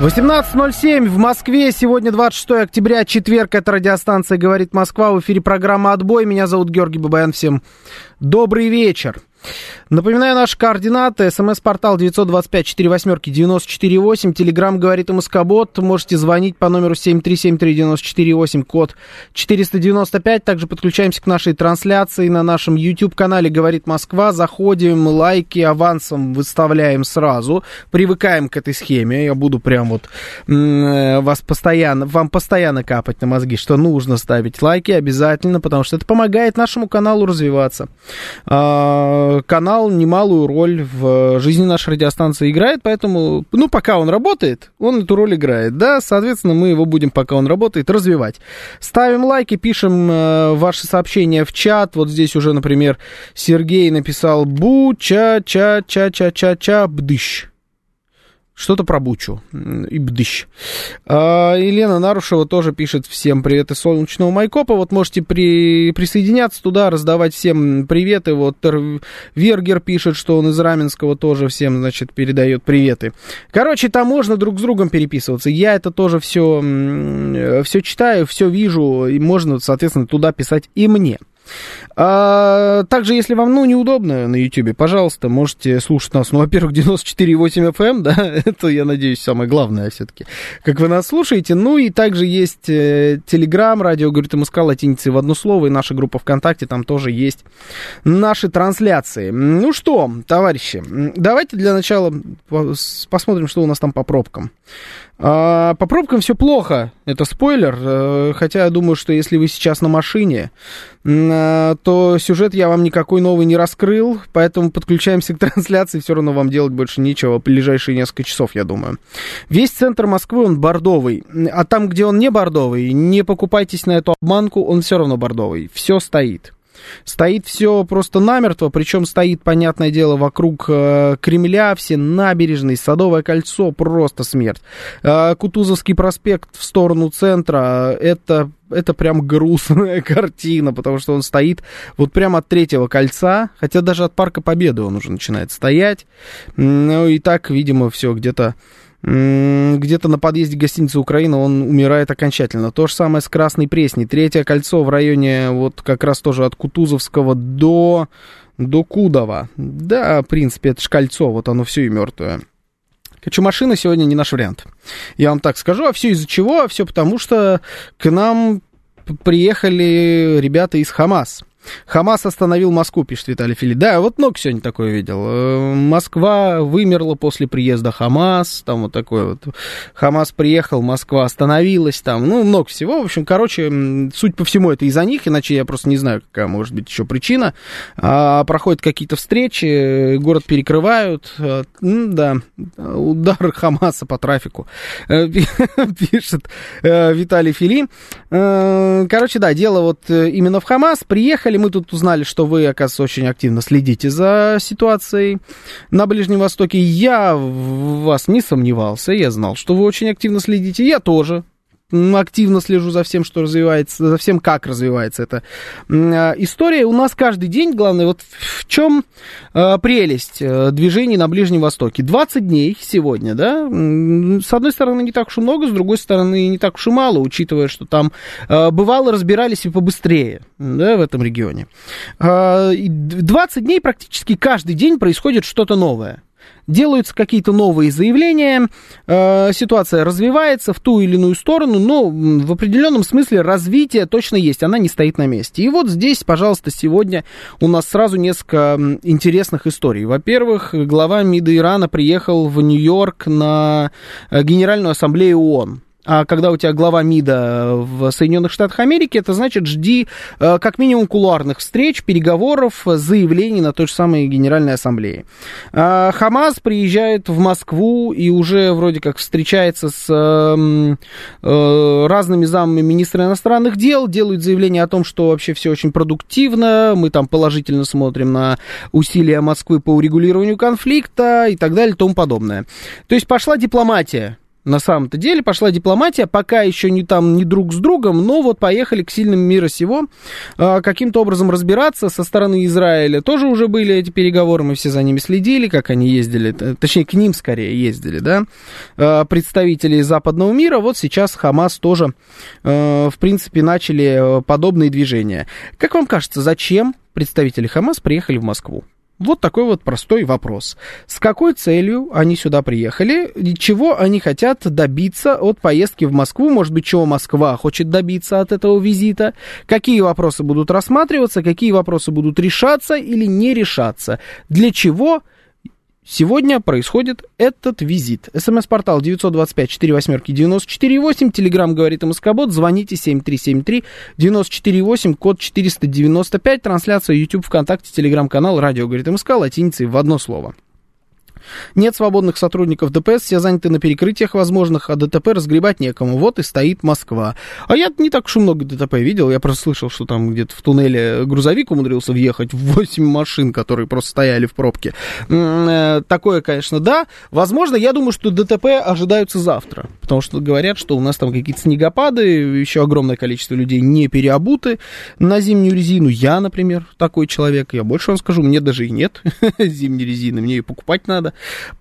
18.07 в Москве. Сегодня 26 октября, четверг. Это радиостанция «Говорит Москва». В эфире программа «Отбой». Меня зовут Георгий Бабаян. Всем добрый вечер. Напоминаю наши координаты. СМС-портал 925-48-94-8. Телеграмм говорит МСК-бот. Можете звонить по номеру 7373948, код 495. Также подключаемся к нашей трансляции на нашем YouTube-канале «Говорит Москва». Заходим, лайки авансом выставляем сразу. Привыкаем к этой схеме. Я буду прям вот э, вас постоянно, вам постоянно капать на мозги, что нужно ставить лайки обязательно, потому что это помогает нашему каналу развиваться. А, канал немалую роль в жизни нашей радиостанции играет, поэтому, ну, пока он работает, он эту роль играет, да, соответственно, мы его будем, пока он работает, развивать. Ставим лайки, пишем э, ваши сообщения в чат, вот здесь уже, например, Сергей написал бу-ча-ча-ча-ча-ча-ча-бдыщ. Что-то про Бучу и Бдыщ. А, Елена Нарушева тоже пишет всем привет из солнечного Майкопа. Вот можете при, присоединяться туда, раздавать всем приветы. Вот Вергер пишет, что он из Раменского тоже всем, значит, передает приветы. Короче, там можно друг с другом переписываться. Я это тоже все, все читаю, все вижу, и можно, соответственно, туда писать и мне. А, также, если вам, ну, неудобно на YouTube, пожалуйста, можете слушать нас, ну, во-первых, 94.8 FM, эм, да, это, я надеюсь, самое главное все-таки, как вы нас слушаете, ну, и также есть э, Telegram, радио, говорит МСК, латиницей в одно слово, и наша группа ВКонтакте, там тоже есть наши трансляции. Ну что, товарищи, давайте для начала посмотрим, что у нас там по пробкам. А, по пробкам все плохо, это спойлер, э, хотя я думаю, что если вы сейчас на машине, э, то сюжет я вам никакой новый не раскрыл, поэтому подключаемся к трансляции, все равно вам делать больше нечего ближайшие несколько часов, я думаю. Весь центр Москвы, он бордовый, а там, где он не бордовый, не покупайтесь на эту обманку, он все равно бордовый, все стоит. Стоит все просто намертво, причем стоит, понятное дело, вокруг э, Кремля, все набережные, Садовое кольцо, просто смерть. Э, Кутузовский проспект в сторону центра, это это прям грустная картина, потому что он стоит вот прямо от третьего кольца, хотя даже от Парка Победы он уже начинает стоять. Ну и так, видимо, все где-то где-то на подъезде гостиницы Украина он умирает окончательно. То же самое с Красной Пресней. Третье кольцо в районе вот как раз тоже от Кутузовского до, до Кудова. Да, в принципе, это же кольцо, вот оно все и мертвое. Короче, машина сегодня не наш вариант. Я вам так скажу. А все из-за чего? А все потому, что к нам приехали ребята из Хамас. Хамас остановил Москву, пишет Виталий Фили. Да, вот много сегодня такое видел. Э, Москва вымерла после приезда Хамас, там вот такой вот. Хамас приехал, Москва остановилась, там, ну, много всего. В общем, короче, суть по всему это из-за них, иначе я просто не знаю, какая может быть еще причина. А, проходят какие-то встречи, город перекрывают. А, да, удар Хамаса по трафику, э, пишет Виталий Фили. Короче, да, дело вот именно в Хамас. Приехали Вначале мы тут узнали, что вы, оказывается, очень активно следите за ситуацией на Ближнем Востоке. Я в вас не сомневался, я знал, что вы очень активно следите. Я тоже активно слежу за всем, что развивается, за всем, как развивается эта а, история. У нас каждый день, главное, вот в чем э, прелесть э, движений на Ближнем Востоке. 20 дней сегодня, да, с одной стороны не так уж и много, с другой стороны не так уж и мало, учитывая, что там э, бывало разбирались и побыстрее, да, в этом регионе. 20 дней практически каждый день происходит что-то новое делаются какие-то новые заявления, э, ситуация развивается в ту или иную сторону, но в определенном смысле развитие точно есть, она не стоит на месте. И вот здесь, пожалуйста, сегодня у нас сразу несколько интересных историй. Во-первых, глава МИДа Ирана приехал в Нью-Йорк на э, Генеральную ассамблею ООН. А когда у тебя глава МИДа в Соединенных Штатах Америки, это значит, жди э, как минимум кулуарных встреч, переговоров, заявлений на той же самой Генеральной Ассамблее. А Хамас приезжает в Москву и уже вроде как встречается с э, э, разными замами министра иностранных дел, делают заявление о том, что вообще все очень продуктивно, мы там положительно смотрим на усилия Москвы по урегулированию конфликта и так далее и тому подобное. То есть пошла дипломатия на самом-то деле пошла дипломатия, пока еще не там, не друг с другом, но вот поехали к сильным мира сего э, каким-то образом разбираться. Со стороны Израиля тоже уже были эти переговоры, мы все за ними следили, как они ездили, точнее, к ним скорее ездили, да, э, представители западного мира. Вот сейчас Хамас тоже, э, в принципе, начали подобные движения. Как вам кажется, зачем представители Хамас приехали в Москву? Вот такой вот простой вопрос. С какой целью они сюда приехали? Чего они хотят добиться от поездки в Москву? Может быть, чего Москва хочет добиться от этого визита? Какие вопросы будут рассматриваться? Какие вопросы будут решаться или не решаться? Для чего Сегодня происходит этот визит. СМС-портал 925-48-94-8. Телеграмм говорит МСК-бот. Звоните 7373-94-8, код 495. Трансляция YouTube, ВКонтакте, Телеграм-канал, радио говорит МСК, латиницей в одно слово. Нет свободных сотрудников ДПС, все заняты на перекрытиях возможных, а ДТП разгребать некому. Вот и стоит Москва. А я не так уж и много ДТП видел. Я просто слышал, что там где-то в туннеле грузовик умудрился въехать в 8 машин, которые просто стояли в пробке. Э, такое, конечно, да. Возможно, я думаю, что ДТП ожидаются завтра. Потому что говорят, что у нас там какие-то снегопады, еще огромное количество людей не переобуты на зимнюю резину. Я, например, такой человек. Я больше вам скажу, мне даже и нет зимней резины. Мне ее покупать надо.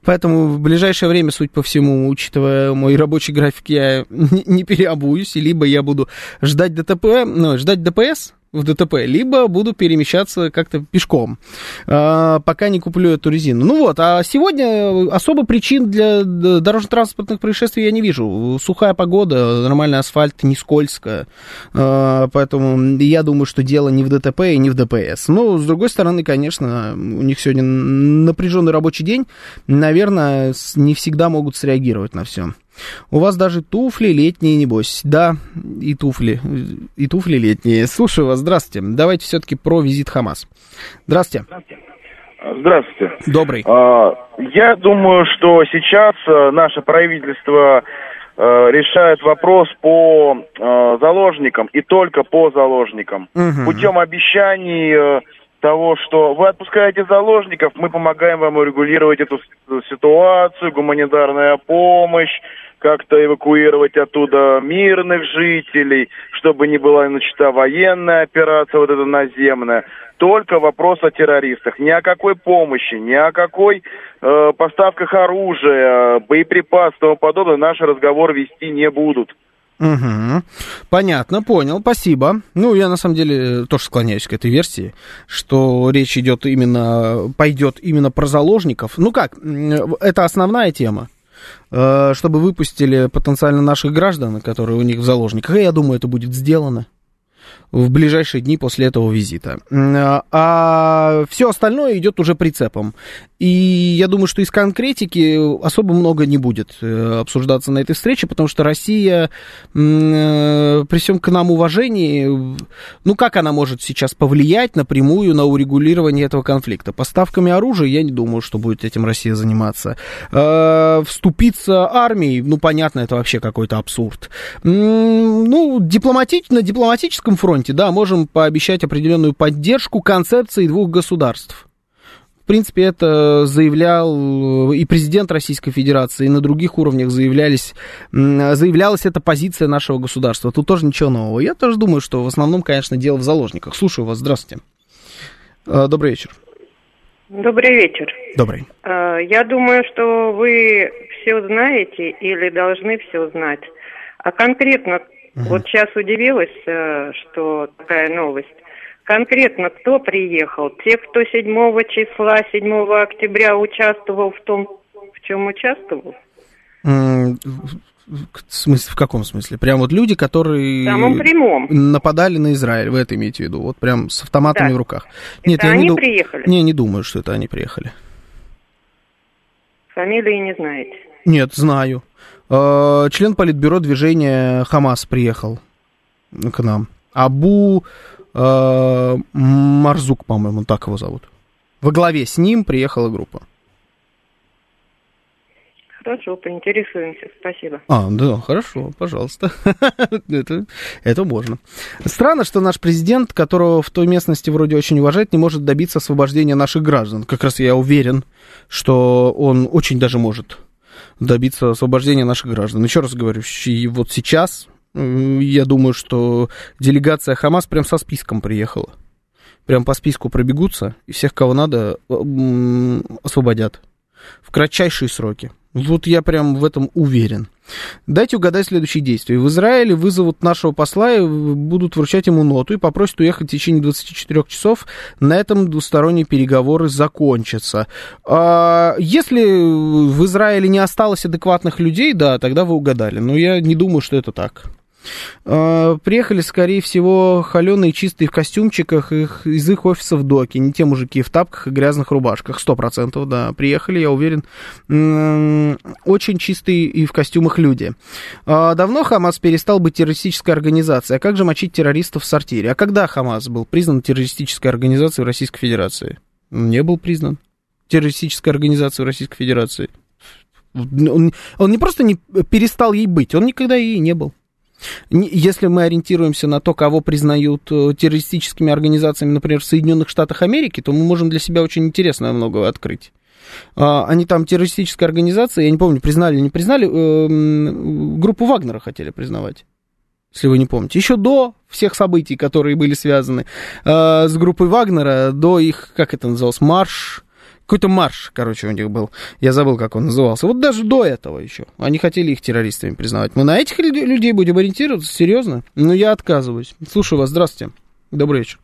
Поэтому в ближайшее время, суть по всему, учитывая мой рабочий график, я не переобуюсь, либо я буду ждать ДТП, ну, ждать ДПС, в ДТП, либо буду перемещаться как-то пешком, а, пока не куплю эту резину. Ну вот, а сегодня особо причин для дорожно-транспортных происшествий я не вижу. Сухая погода, нормальный асфальт, не скользко, а, поэтому я думаю, что дело не в ДТП и не в ДПС. Но, с другой стороны, конечно, у них сегодня напряженный рабочий день, наверное, не всегда могут среагировать на все. У вас даже туфли летние, небось. Да, и туфли, и туфли летние. Слушаю вас, здравствуйте. Давайте все-таки про визит Хамас. Здравствуйте. Здравствуйте. Добрый. А, я думаю, что сейчас э, наше правительство э, решает вопрос по э, заложникам и только по заложникам. Угу. Путем обещаний того, что вы отпускаете заложников, мы помогаем вам урегулировать эту ситуацию, гуманитарная помощь, как-то эвакуировать оттуда мирных жителей, чтобы не была начата военная операция вот эта наземная. Только вопрос о террористах. Ни о какой помощи, ни о какой э, поставках оружия, боеприпасов и тому подобное наши разговоры вести не будут. Угу. Понятно, понял, спасибо. Ну, я на самом деле тоже склоняюсь к этой версии, что речь идет именно, пойдет именно про заложников. Ну как, это основная тема э, чтобы выпустили потенциально наших граждан, которые у них в заложниках. И я думаю, это будет сделано в ближайшие дни после этого визита. А все остальное идет уже прицепом. И я думаю, что из конкретики особо много не будет э, обсуждаться на этой встрече, потому что Россия, э, при всем к нам уважении, ну как она может сейчас повлиять напрямую на урегулирование этого конфликта? Поставками оружия я не думаю, что будет этим Россия заниматься. Э, вступиться армией, ну понятно, это вообще какой-то абсурд. Ну, дипломати... на дипломатическом фронте, да, можем пообещать определенную поддержку концепции двух государств. В принципе, это заявлял и президент Российской Федерации, и на других уровнях заявлялись, заявлялась эта позиция нашего государства. Тут тоже ничего нового. Я тоже думаю, что в основном, конечно, дело в заложниках. Слушаю вас. Здравствуйте. А, добрый вечер. Добрый вечер. Добрый. А, я думаю, что вы все знаете или должны все знать. А конкретно, угу. вот сейчас удивилась, э, что такая новость. Конкретно кто приехал? Те, кто 7 числа, 7 октября участвовал в том, в чем участвовал? В смысле, в каком смысле? Прям вот люди, которые прямом. нападали на Израиль, вы это имеете в виду? Вот прям с автоматами да. в руках. Нет, это я они не приехали? Не, не думаю, что это они приехали. Фамилии не знаете? Нет, знаю. Э, член политбюро движения Хамас приехал к нам. Абу э, Марзук, по-моему, так его зовут. Во главе с ним приехала группа. Хорошо, поинтересуемся. Спасибо. А, да, хорошо, пожалуйста. это, это можно. Странно, что наш президент, которого в той местности вроде очень уважают, не может добиться освобождения наших граждан. Как раз я уверен, что он очень даже может добиться освобождения наших граждан. Еще раз говорю, и вот сейчас я думаю, что делегация Хамас прям со списком приехала. Прям по списку пробегутся, и всех, кого надо, освободят в кратчайшие сроки. Вот я прям в этом уверен. Дайте угадать следующие действия. В Израиле вызовут нашего посла и будут вручать ему ноту и попросят уехать в течение 24 часов. На этом двусторонние переговоры закончатся. А если в Израиле не осталось адекватных людей, да, тогда вы угадали. Но я не думаю, что это так. А, приехали, скорее всего, холеные, чистые в костюмчиках их, из их офисов доки, не те мужики в тапках и грязных рубашках. Сто процентов, да, приехали, я уверен, очень чистые и в костюмах люди. А, давно Хамас перестал быть террористической организацией. А как же мочить террористов в сортире? А когда Хамас был признан террористической организацией в Российской Федерации? Не был признан террористической организацией в Российской Федерации. Он, он не просто не перестал ей быть, он никогда ей не был. Если мы ориентируемся на то, кого признают э, террористическими организациями, например, в Соединенных Штатах Америки, то мы можем для себя очень интересное многое открыть. А, они там террористическая организация, я не помню, признали или не признали, э, группу Вагнера хотели признавать если вы не помните. Еще до всех событий, которые были связаны э, с группой Вагнера, до их, как это называлось, марш какой-то марш, короче, у них был. Я забыл, как он назывался. Вот даже до этого еще. Они хотели их террористами признавать. Мы на этих людей будем ориентироваться? Серьезно? Ну, я отказываюсь. Слушаю вас. Здравствуйте. Добрый вечер.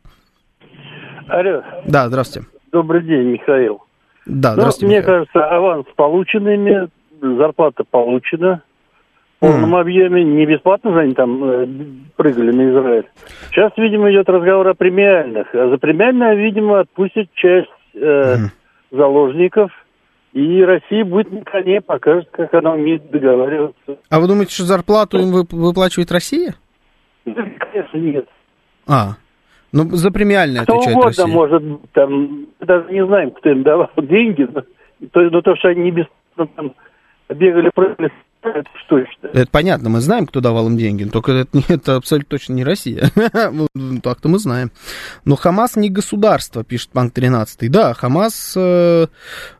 Алло. Да, здравствуйте. Добрый день, Михаил. Да, ну, здравствуйте. Мне Михаил. кажется, аванс полученными, зарплата получена в полном mm. объеме. Не бесплатно же они там э, прыгали на Израиль. Сейчас, видимо, идет разговор о премиальных. А за премиальное, видимо, отпустят часть э, mm заложников, и Россия будет на коне, покажет, как она умеет договариваться. А вы думаете, что зарплату им выплачивает Россия? Да, конечно, нет. А, ну за премиальное кто отвечает угодно, Россия. может, там, даже не знаем, кто им давал деньги, но то, но то что они не бесплатно там бегали, прыгали, это что Это понятно, мы знаем, кто давал им деньги, только это, это абсолютно точно не Россия. Ну, так-то мы знаем. Но Хамас не государство, пишет Панк 13. Да, Хамас э,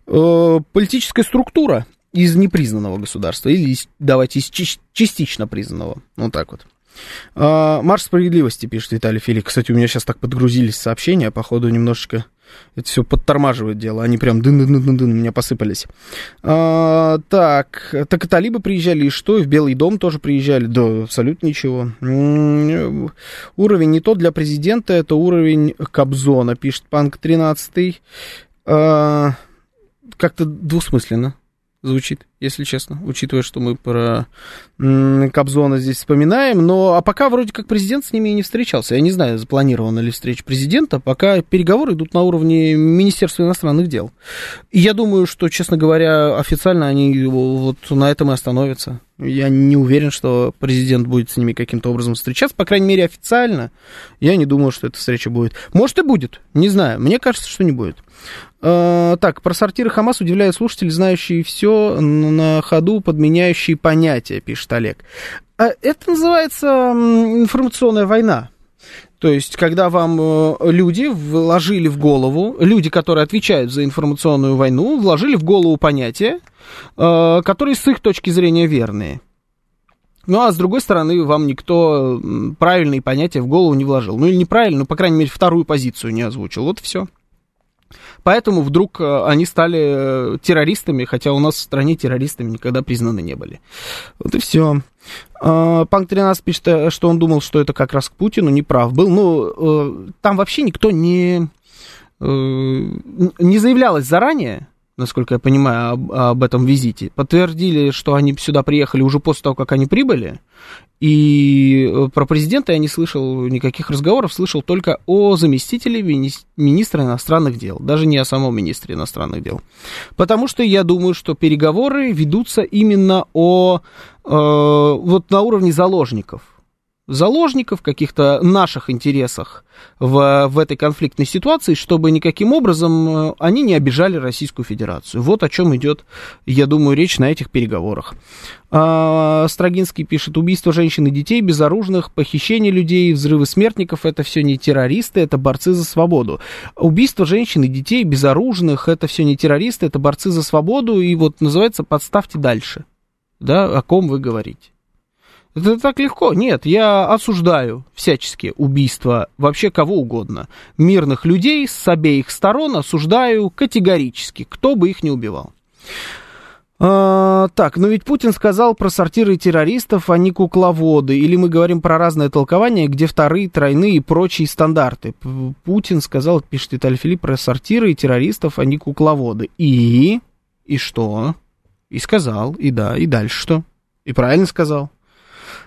э, политическая структура из непризнанного государства, или из, давайте из частично признанного. Вот так вот. А, Марш справедливости, пишет Виталий Филик. Кстати, у меня сейчас так подгрузились сообщения, походу немножечко это все подтормаживает дело. Они прям дын-дын-дын-дын меня посыпались. А, так, так и талибы приезжали, и что? И в Белый дом тоже приезжали. Да, абсолютно ничего. М-м-м, уровень не тот для президента, это уровень Кобзона, пишет Панк 13. А, как-то двусмысленно звучит, если честно, учитывая, что мы про Кобзона здесь вспоминаем. Но а пока вроде как президент с ними и не встречался. Я не знаю, запланирована ли встреча президента. Пока переговоры идут на уровне Министерства иностранных дел. И я думаю, что, честно говоря, официально они вот на этом и остановятся. Я не уверен, что президент будет с ними каким-то образом встречаться. По крайней мере, официально. Я не думаю, что эта встреча будет. Может и будет, не знаю. Мне кажется, что не будет. Э, так, про сортиры Хамас удивляют слушатели, знающие все на ходу, подменяющие понятия, пишет Олег. А это называется информационная война. То есть, когда вам э, люди вложили в голову, люди, которые отвечают за информационную войну, вложили в голову понятия, э, которые с их точки зрения верные. Ну, а с другой стороны, вам никто правильные понятия в голову не вложил. Ну, или неправильно, ну, по крайней мере, вторую позицию не озвучил. Вот и все. Поэтому вдруг э, они стали э, террористами, хотя у нас в стране террористами никогда признаны не были. Вот и все. А, Панк 13 пишет, э, что он думал, что это как раз к Путину, неправ был. Ну, там вообще никто не, не заявлялось заранее, насколько я понимаю, об, об этом визите. Подтвердили, что они сюда приехали уже после того, как они прибыли. И э, про президента я не слышал никаких разговоров, слышал только о заместителе мини- министра иностранных дел, даже не о самом министре иностранных дел. Потому что я думаю, что переговоры ведутся именно о э, вот на уровне заложников заложников, каких-то наших интересах в, в этой конфликтной ситуации, чтобы никаким образом э, они не обижали Российскую Федерацию. Вот о чем идет, я думаю, речь на этих переговорах. А, Строгинский пишет, убийство женщин и детей, безоружных, похищение людей, взрывы смертников, это все не террористы, это борцы за свободу. Убийство женщин и детей, безоружных, это все не террористы, это борцы за свободу, и вот называется «подставьте дальше». Да, о ком вы говорите. Это так легко. Нет, я осуждаю всячески убийства вообще кого угодно. Мирных людей с обеих сторон осуждаю категорически, кто бы их не убивал. А, так, но ведь Путин сказал про сортиры террористов, а не кукловоды. Или мы говорим про разное толкование, где вторые, тройные и прочие стандарты. Путин сказал, пишет Виталий Филипп, про сортиры террористов, а не кукловоды. И? И что? И сказал, и да, и дальше что? И правильно сказал.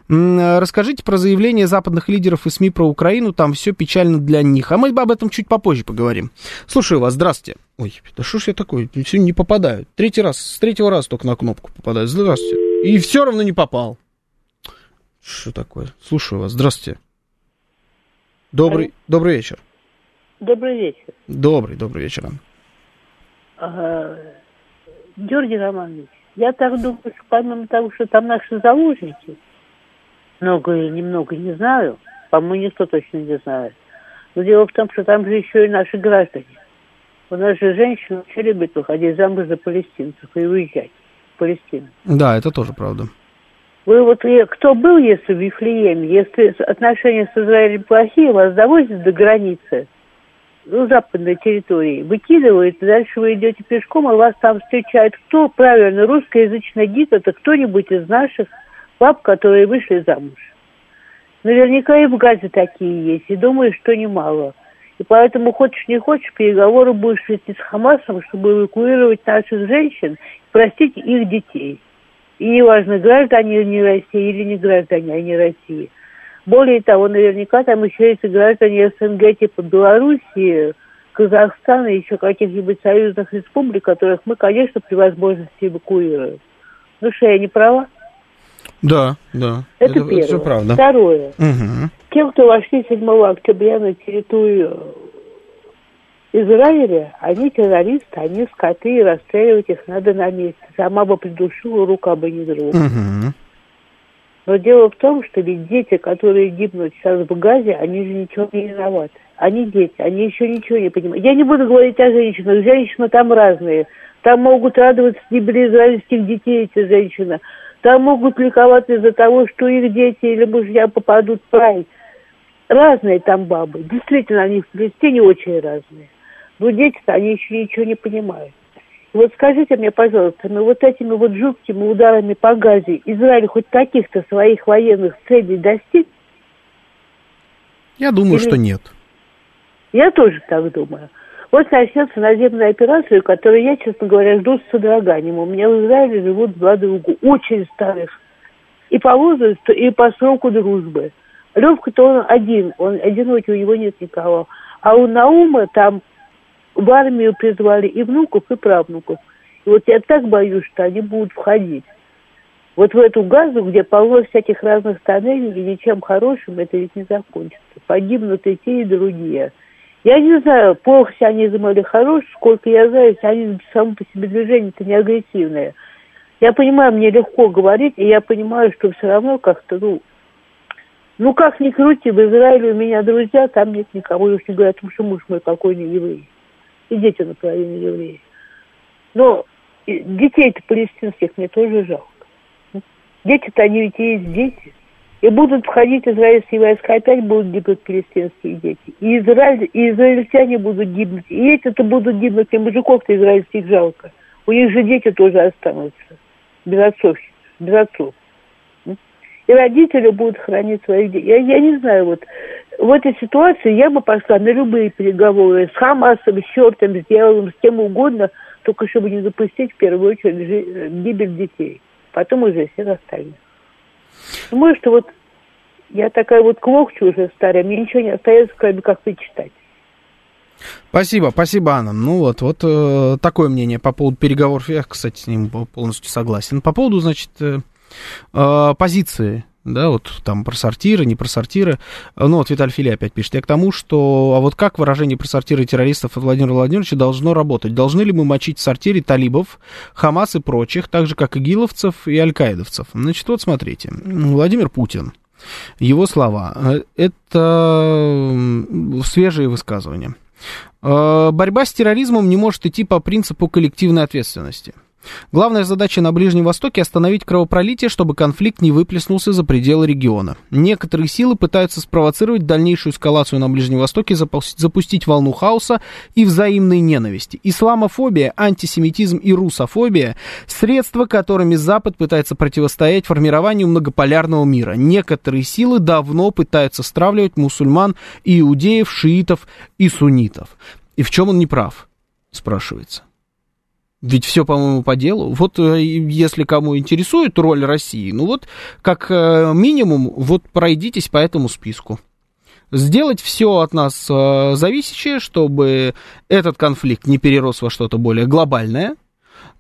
Расскажите про заявление западных лидеров и СМИ про Украину, там все печально для них. А мы об этом чуть попозже поговорим. Слушаю вас, здравствуйте. Ой, да что ж я такой, все не попадаю. Третий раз, с третьего раза только на кнопку попадаю. Здравствуйте. И все равно не попал. Что такое? Слушаю вас, здравствуйте. Добрый, добрый вечер. Добрый вечер. Добрый, добрый вечер. Ага. Георгий Романович, я так думаю, что помимо того, что там наши заложники, много или немного не знаю, по-моему, никто точно не знает. Но дело в том, что там же еще и наши граждане. У нас же женщины вообще любят выходить замуж за палестинцев и уезжать в Палестину. Да, это тоже правда. Вы вот кто был, если в Вифлееме, если отношения с Израилем плохие, вас довозят до границы, ну, западной территории, выкидывают, и дальше вы идете пешком, а вас там встречает кто? Правильно, русскоязычный гид, это кто-нибудь из наших баб, которые вышли замуж. Наверняка и в Газе такие есть, и думаю, что немало. И поэтому, хочешь не хочешь, переговоры будешь вести с Хамасом, чтобы эвакуировать наших женщин, простить их детей. И неважно, граждане они России или не граждане они России. Более того, наверняка там еще есть граждане СНГ типа Белоруссии, Казахстана и еще каких-нибудь союзных республик, которых мы, конечно, при возможности эвакуируем. Ну что, я не права? Да, да. Это, это первое. Все правда. Второе. Угу. Те, кто вошли 7 октября на территорию Израиля, они террористы, они скоты, и расстреливать их надо на месте. Сама бы придушила, рука бы не дрогнула. Угу. Но дело в том, что ведь дети, которые гибнут сейчас в Газе, они же ничего не виноваты. Они дети, они еще ничего не понимают. Я не буду говорить о женщинах. Женщины там разные. Там могут радоваться гибели израильских детей эти женщины. Там могут ликовать из-за того, что их дети или мужья попадут в рай. Разные там бабы. Действительно, они в Палестине очень разные. Но дети-то, они еще ничего не понимают. И вот скажите мне, пожалуйста, ну вот этими вот жуткими ударами по Газе Израиль хоть каких-то своих военных целей достиг? Я думаю, Или... что нет. Я тоже так думаю. Вот начнется наземная операция, которую я, честно говоря, жду с содроганием. У меня в Израиле живут два друга, очень старых. И по возрасту, и по сроку дружбы. Левка-то он один, он одинокий, у него нет никого. А у Наума там в армию призвали и внуков, и правнуков. И вот я так боюсь, что они будут входить. Вот в эту газу, где полно всяких разных тоннелей, и ничем хорошим это ведь не закончится. Погибнут и те, и другие. Я не знаю, плохо сионизм или хорош, сколько я знаю, сионизм само по себе движение-то не агрессивное. Я понимаю, мне легко говорить, и я понимаю, что все равно как-то, ну, ну как ни крути, в Израиле у меня друзья, там нет никого, уж не говорят, что муж мой покойный еврей. И дети наполовину евреи. Но детей-то палестинских мне тоже жалко. Дети-то они ведь и есть дети. И будут входить израильские войска, опять будут гибнуть палестинские дети. И, Израиль, и израильтяне будут гибнуть. И эти-то будут гибнуть, и мужиков-то израильских жалко. У них же дети тоже останутся. Без отцов. Без отцов. И родители будут хранить своих детей. Я, я не знаю, вот в этой ситуации я бы пошла на любые переговоры с Хамасом, с Чертом, с Дьяволом, с кем угодно, только чтобы не допустить в первую очередь гибель детей, потом уже всех остальных. Думаю, что вот я такая вот квохчу уже старая, мне ничего не остается, кроме как почитать. Спасибо, спасибо, Анна. Ну вот, вот э, такое мнение по поводу переговоров. Я, кстати, с ним полностью согласен. По поводу, значит, э, э, позиции да, вот там про сортиры, не про сортиры. Ну, вот Виталий Фили опять пишет. Я к тому, что, а вот как выражение про сортиры террористов от Владимира Владимировича должно работать? Должны ли мы мочить в сортире талибов, Хамас и прочих, так же, как и гиловцев и аль-каидовцев? Значит, вот смотрите. Владимир Путин, его слова, это свежие высказывания. «Э, борьба с терроризмом не может идти по принципу коллективной ответственности. Главная задача на Ближнем Востоке – остановить кровопролитие, чтобы конфликт не выплеснулся за пределы региона. Некоторые силы пытаются спровоцировать дальнейшую эскалацию на Ближнем Востоке, запустить волну хаоса и взаимной ненависти. Исламофобия, антисемитизм и русофобия – средства, которыми Запад пытается противостоять формированию многополярного мира. Некоторые силы давно пытаются стравливать мусульман иудеев, шиитов и суннитов. И в чем он не прав, спрашивается. Ведь все, по-моему, по делу. Вот э, если кому интересует роль России, ну вот как э, минимум, вот пройдитесь по этому списку. Сделать все от нас э, зависящее, чтобы этот конфликт не перерос во что-то более глобальное,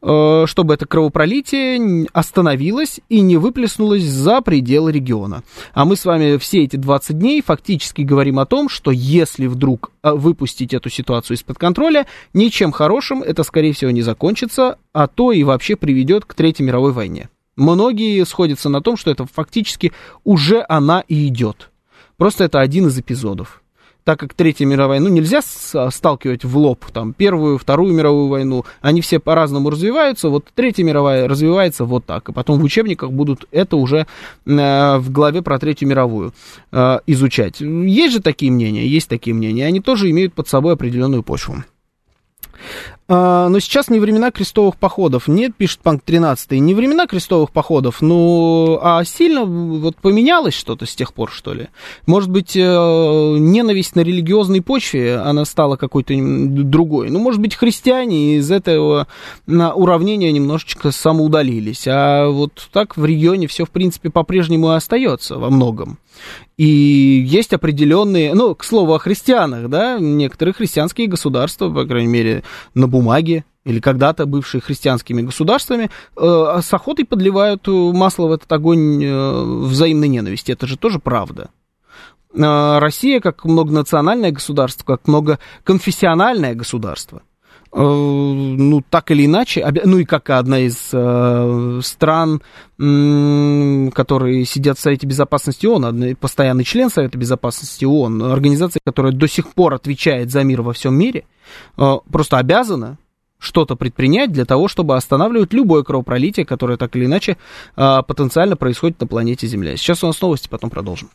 чтобы это кровопролитие остановилось и не выплеснулось за пределы региона. А мы с вами все эти 20 дней фактически говорим о том, что если вдруг э, выпустить эту ситуацию из-под контроля, ничем хорошим это, скорее всего, не закончится, а то и вообще приведет к Третьей мировой войне. Многие сходятся на том, что это фактически уже она и идет. Просто это один из эпизодов так как Третья мировая войну нельзя сталкивать в лоб, там, Первую, Вторую мировую войну, они все по-разному развиваются, вот Третья мировая развивается вот так, и потом в учебниках будут это уже э, в главе про Третью мировую э, изучать. Есть же такие мнения, есть такие мнения, они тоже имеют под собой определенную почву. А, но сейчас не времена крестовых походов. Нет, пишет Панк 13, не времена крестовых походов, ну, а сильно вот поменялось что-то с тех пор, что ли? Может быть, э, ненависть на религиозной почве, она стала какой-то другой. Ну, может быть, христиане из этого уравнения немножечко самоудалились. А вот так в регионе все, в принципе, по-прежнему остается во многом. И есть определенные, ну, к слову о христианах, да, некоторые христианские государства, по крайней мере, на бумаге, или когда-то бывшие христианскими государствами, э, с охотой подливают масло в этот огонь э, взаимной ненависти. Это же тоже правда. Э, Россия, как многонациональное государство, как многоконфессиональное государство – ну, так или иначе, ну и как одна из э, стран, которые сидят в Совете Безопасности ООН, постоянный член Совета Безопасности ООН, организация, которая до сих пор отвечает за мир во всем мире, э, просто обязана что-то предпринять для того, чтобы останавливать любое кровопролитие, которое так или иначе потенциально происходит на планете Земля. Сейчас у нас новости, потом продолжим.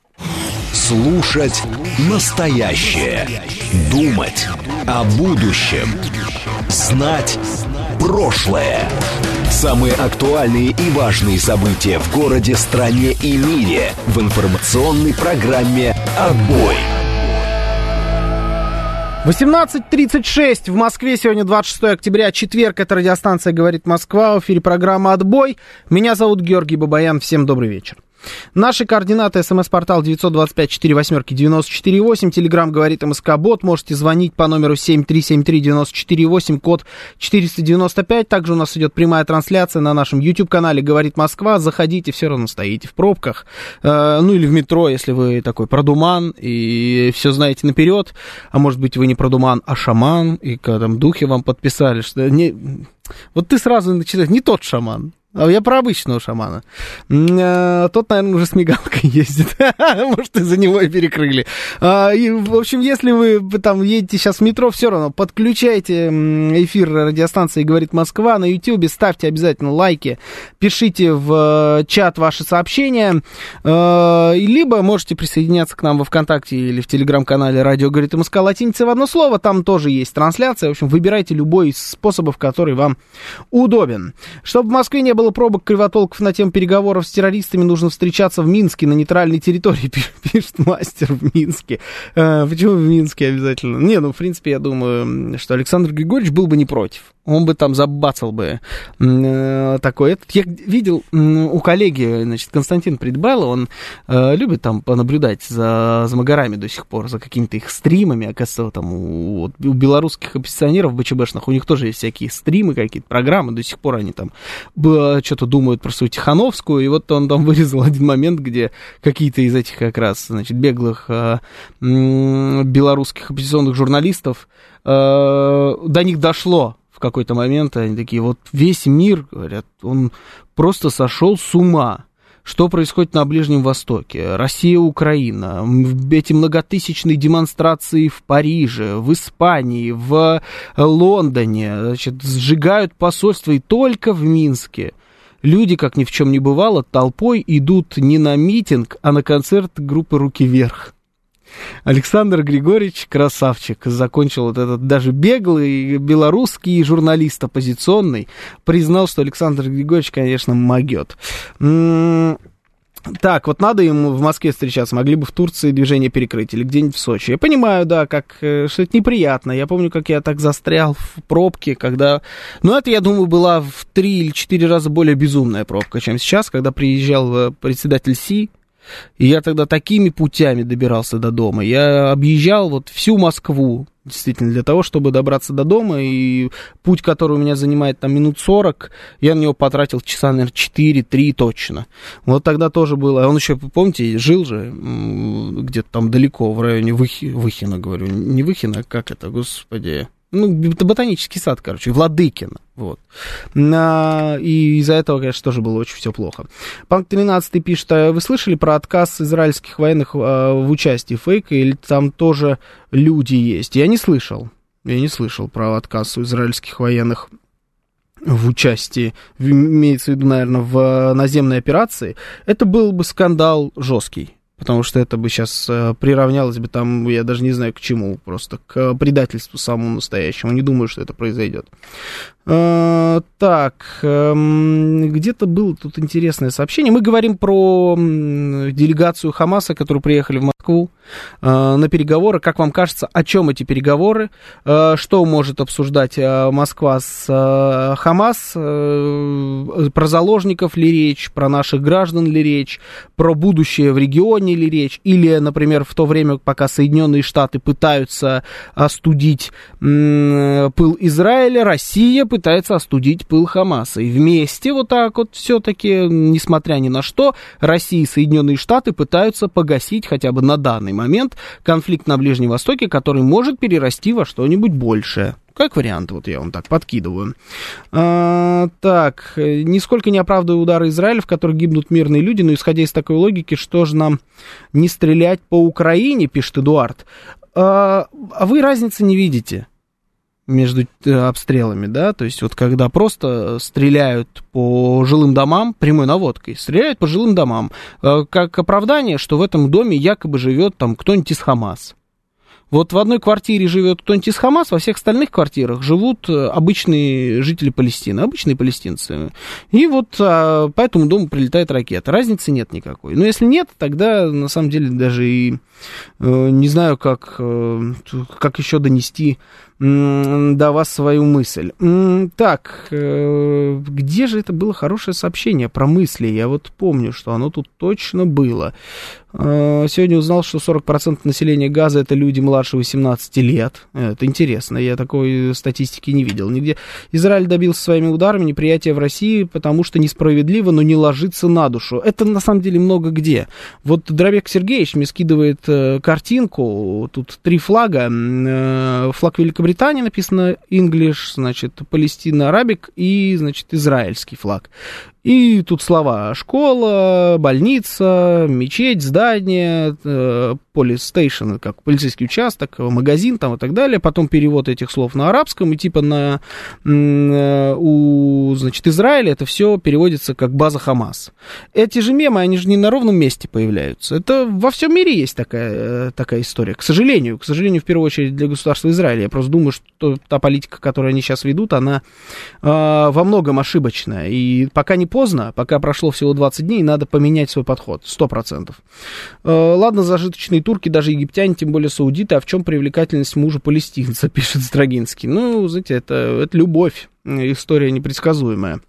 Слушать настоящее. Думать о будущем. Знать прошлое. Самые актуальные и важные события в городе, стране и мире в информационной программе «Отбой». 18.36 в Москве, сегодня 26 октября, четверг, это радиостанция «Говорит Москва», в эфире программа «Отбой». Меня зовут Георгий Бабаян, всем добрый вечер. Наши координаты. СМС-портал 925-48-94-8. Телеграмм говорит МСК-бот. Можете звонить по номеру 7373-94-8, код 495. Также у нас идет прямая трансляция на нашем YouTube-канале «Говорит Москва». Заходите, все равно стоите в пробках. Э, ну или в метро, если вы такой продуман и все знаете наперед. А может быть, вы не продуман, а шаман. И когда там духи вам подписали, что... Не... Вот ты сразу начинаешь, не тот шаман. А я про обычного шамана. А, тот, наверное, уже с мигалкой ездит. Может, из-за него и перекрыли. А, и, в общем, если вы там едете сейчас в метро, все равно подключайте эфир радиостанции «Говорит Москва» на YouTube, ставьте обязательно лайки, пишите в э, чат ваши сообщения, либо можете присоединяться к нам во ВКонтакте или в Телеграм-канале «Радио говорит Москва» латиница в одно слово, там тоже есть трансляция. В общем, выбирайте любой из способов, который вам удобен. Чтобы в Москве не было пробок кривотолков на тему переговоров с террористами, нужно встречаться в Минске, на нейтральной территории, пишет мастер в Минске. А, почему в Минске обязательно? Не, ну, в принципе, я думаю, что Александр Григорьевич был бы не против. Он бы там забацал бы э, такой. Это я видел у коллеги, значит, Константин Придбайло, он э, любит там понаблюдать за, за магарами до сих пор, за какими-то их стримами, оказывается, там у, у белорусских оппозиционеров БЧБшных, у них тоже есть всякие стримы, какие-то программы, до сих пор они там что-то думают про свою Тихановскую, и вот он там вырезал один момент, где какие-то из этих как раз, значит, беглых э, э, белорусских оппозиционных журналистов э, до них дошло, в какой-то момент они такие, вот весь мир, говорят, он просто сошел с ума. Что происходит на Ближнем Востоке? Россия, Украина, эти многотысячные демонстрации в Париже, в Испании, в Лондоне, значит, сжигают посольства и только в Минске. Люди, как ни в чем не бывало, толпой идут не на митинг, а на концерт группы «Руки вверх». Александр Григорьевич красавчик, закончил вот этот даже беглый белорусский журналист оппозиционный, признал, что Александр Григорьевич, конечно, могет. Так, вот надо ему в Москве встречаться, могли бы в Турции движение перекрыть или где-нибудь в Сочи. Я понимаю, да, как, э, что это неприятно. Я помню, как я так застрял в пробке, когда... Ну, это, я думаю, была в три или четыре раза более безумная пробка, чем сейчас, когда приезжал э, председатель Си, и я тогда такими путями добирался до дома. Я объезжал вот всю Москву, действительно, для того, чтобы добраться до дома. И путь, который у меня занимает там минут 40, я на него потратил часа, наверное, 4-3 точно. Вот тогда тоже было. Он еще, помните, жил же где-то там далеко, в районе Выхи, Выхина, говорю. Не Выхина, а как это, господи ну, ботанический сад, короче, Владыкина, вот. А, и из-за этого, конечно, тоже было очень все плохо. Панк 13 пишет, а вы слышали про отказ израильских военных а, в участии фейка, или там тоже люди есть? Я не слышал, я не слышал про отказ у израильских военных в участии, имеется в виду, наверное, в наземной операции, это был бы скандал жесткий потому что это бы сейчас э, приравнялось бы там, я даже не знаю к чему, просто к предательству самому настоящему. Не думаю, что это произойдет. Э, так, эм, где-то было тут интересное сообщение. Мы говорим про делегацию Хамаса, которые приехали в Москву э, на переговоры. Как вам кажется, о чем эти переговоры? Что может обсуждать Москва с Хамас? Про заложников ли речь? Про наших граждан ли речь? Про будущее в регионе ли речь? Или, например, в то время, пока Соединенные Штаты пытаются остудить пыл Израиля, Россия пытается остудить пыл Хамаса. И вместе вот так вот все-таки, несмотря ни на что, Россия и Соединенные Штаты пытаются погасить хотя бы на данный момент конфликт на Ближнем Востоке, который может перерасти во что-нибудь большее. Как вариант, вот я вам так подкидываю. А, так, нисколько не оправдываю удары Израиля, в которых гибнут мирные люди, но исходя из такой логики, что же нам не стрелять по Украине, пишет Эдуард. А, а вы разницы не видите между э, обстрелами, да, то есть вот когда просто стреляют по жилым домам прямой наводкой, стреляют по жилым домам, э, как оправдание, что в этом доме якобы живет там кто-нибудь из Хамас. Вот в одной квартире живет кто-нибудь из Хамас, во всех остальных квартирах живут э, обычные жители Палестины, обычные палестинцы. И вот а, по этому дому прилетает ракета. Разницы нет никакой. Но если нет, тогда на самом деле даже и э, не знаю, как, э, как еще донести до вас свою мысль. Так, э, где же это было хорошее сообщение про мысли? Я вот помню, что оно тут точно было. Э, сегодня узнал, что 40% населения Газа это люди младше 18 лет. Это интересно, я такой статистики не видел нигде. Израиль добился своими ударами неприятия в России, потому что несправедливо, но не ложится на душу. Это на самом деле много где. Вот Дробек Сергеевич мне скидывает э, картинку, тут три флага. Флаг Великобритании написано English, значит, Палестина, Арабик и, значит, израильский флаг. И тут слова школа, больница, мечеть, здание, э, полистейшн, как полицейский участок, магазин там и так далее. Потом перевод этих слов на арабском, и типа на, э, у, значит, Израиля это все переводится как база Хамас. Эти же мемы, они же не на ровном месте появляются. Это во всем мире есть такая, такая история. К сожалению, к сожалению, в первую очередь для государства Израиля. Я просто думаю, что та политика, которую они сейчас ведут, она э, во многом ошибочная. И пока не поздно, пока прошло всего 20 дней, надо поменять свой подход, 100%. Э, ладно, зажиточные турки, даже египтяне, тем более саудиты, а в чем привлекательность мужа палестинца, пишет Строгинский. Ну, знаете, это, это любовь, история непредсказуемая.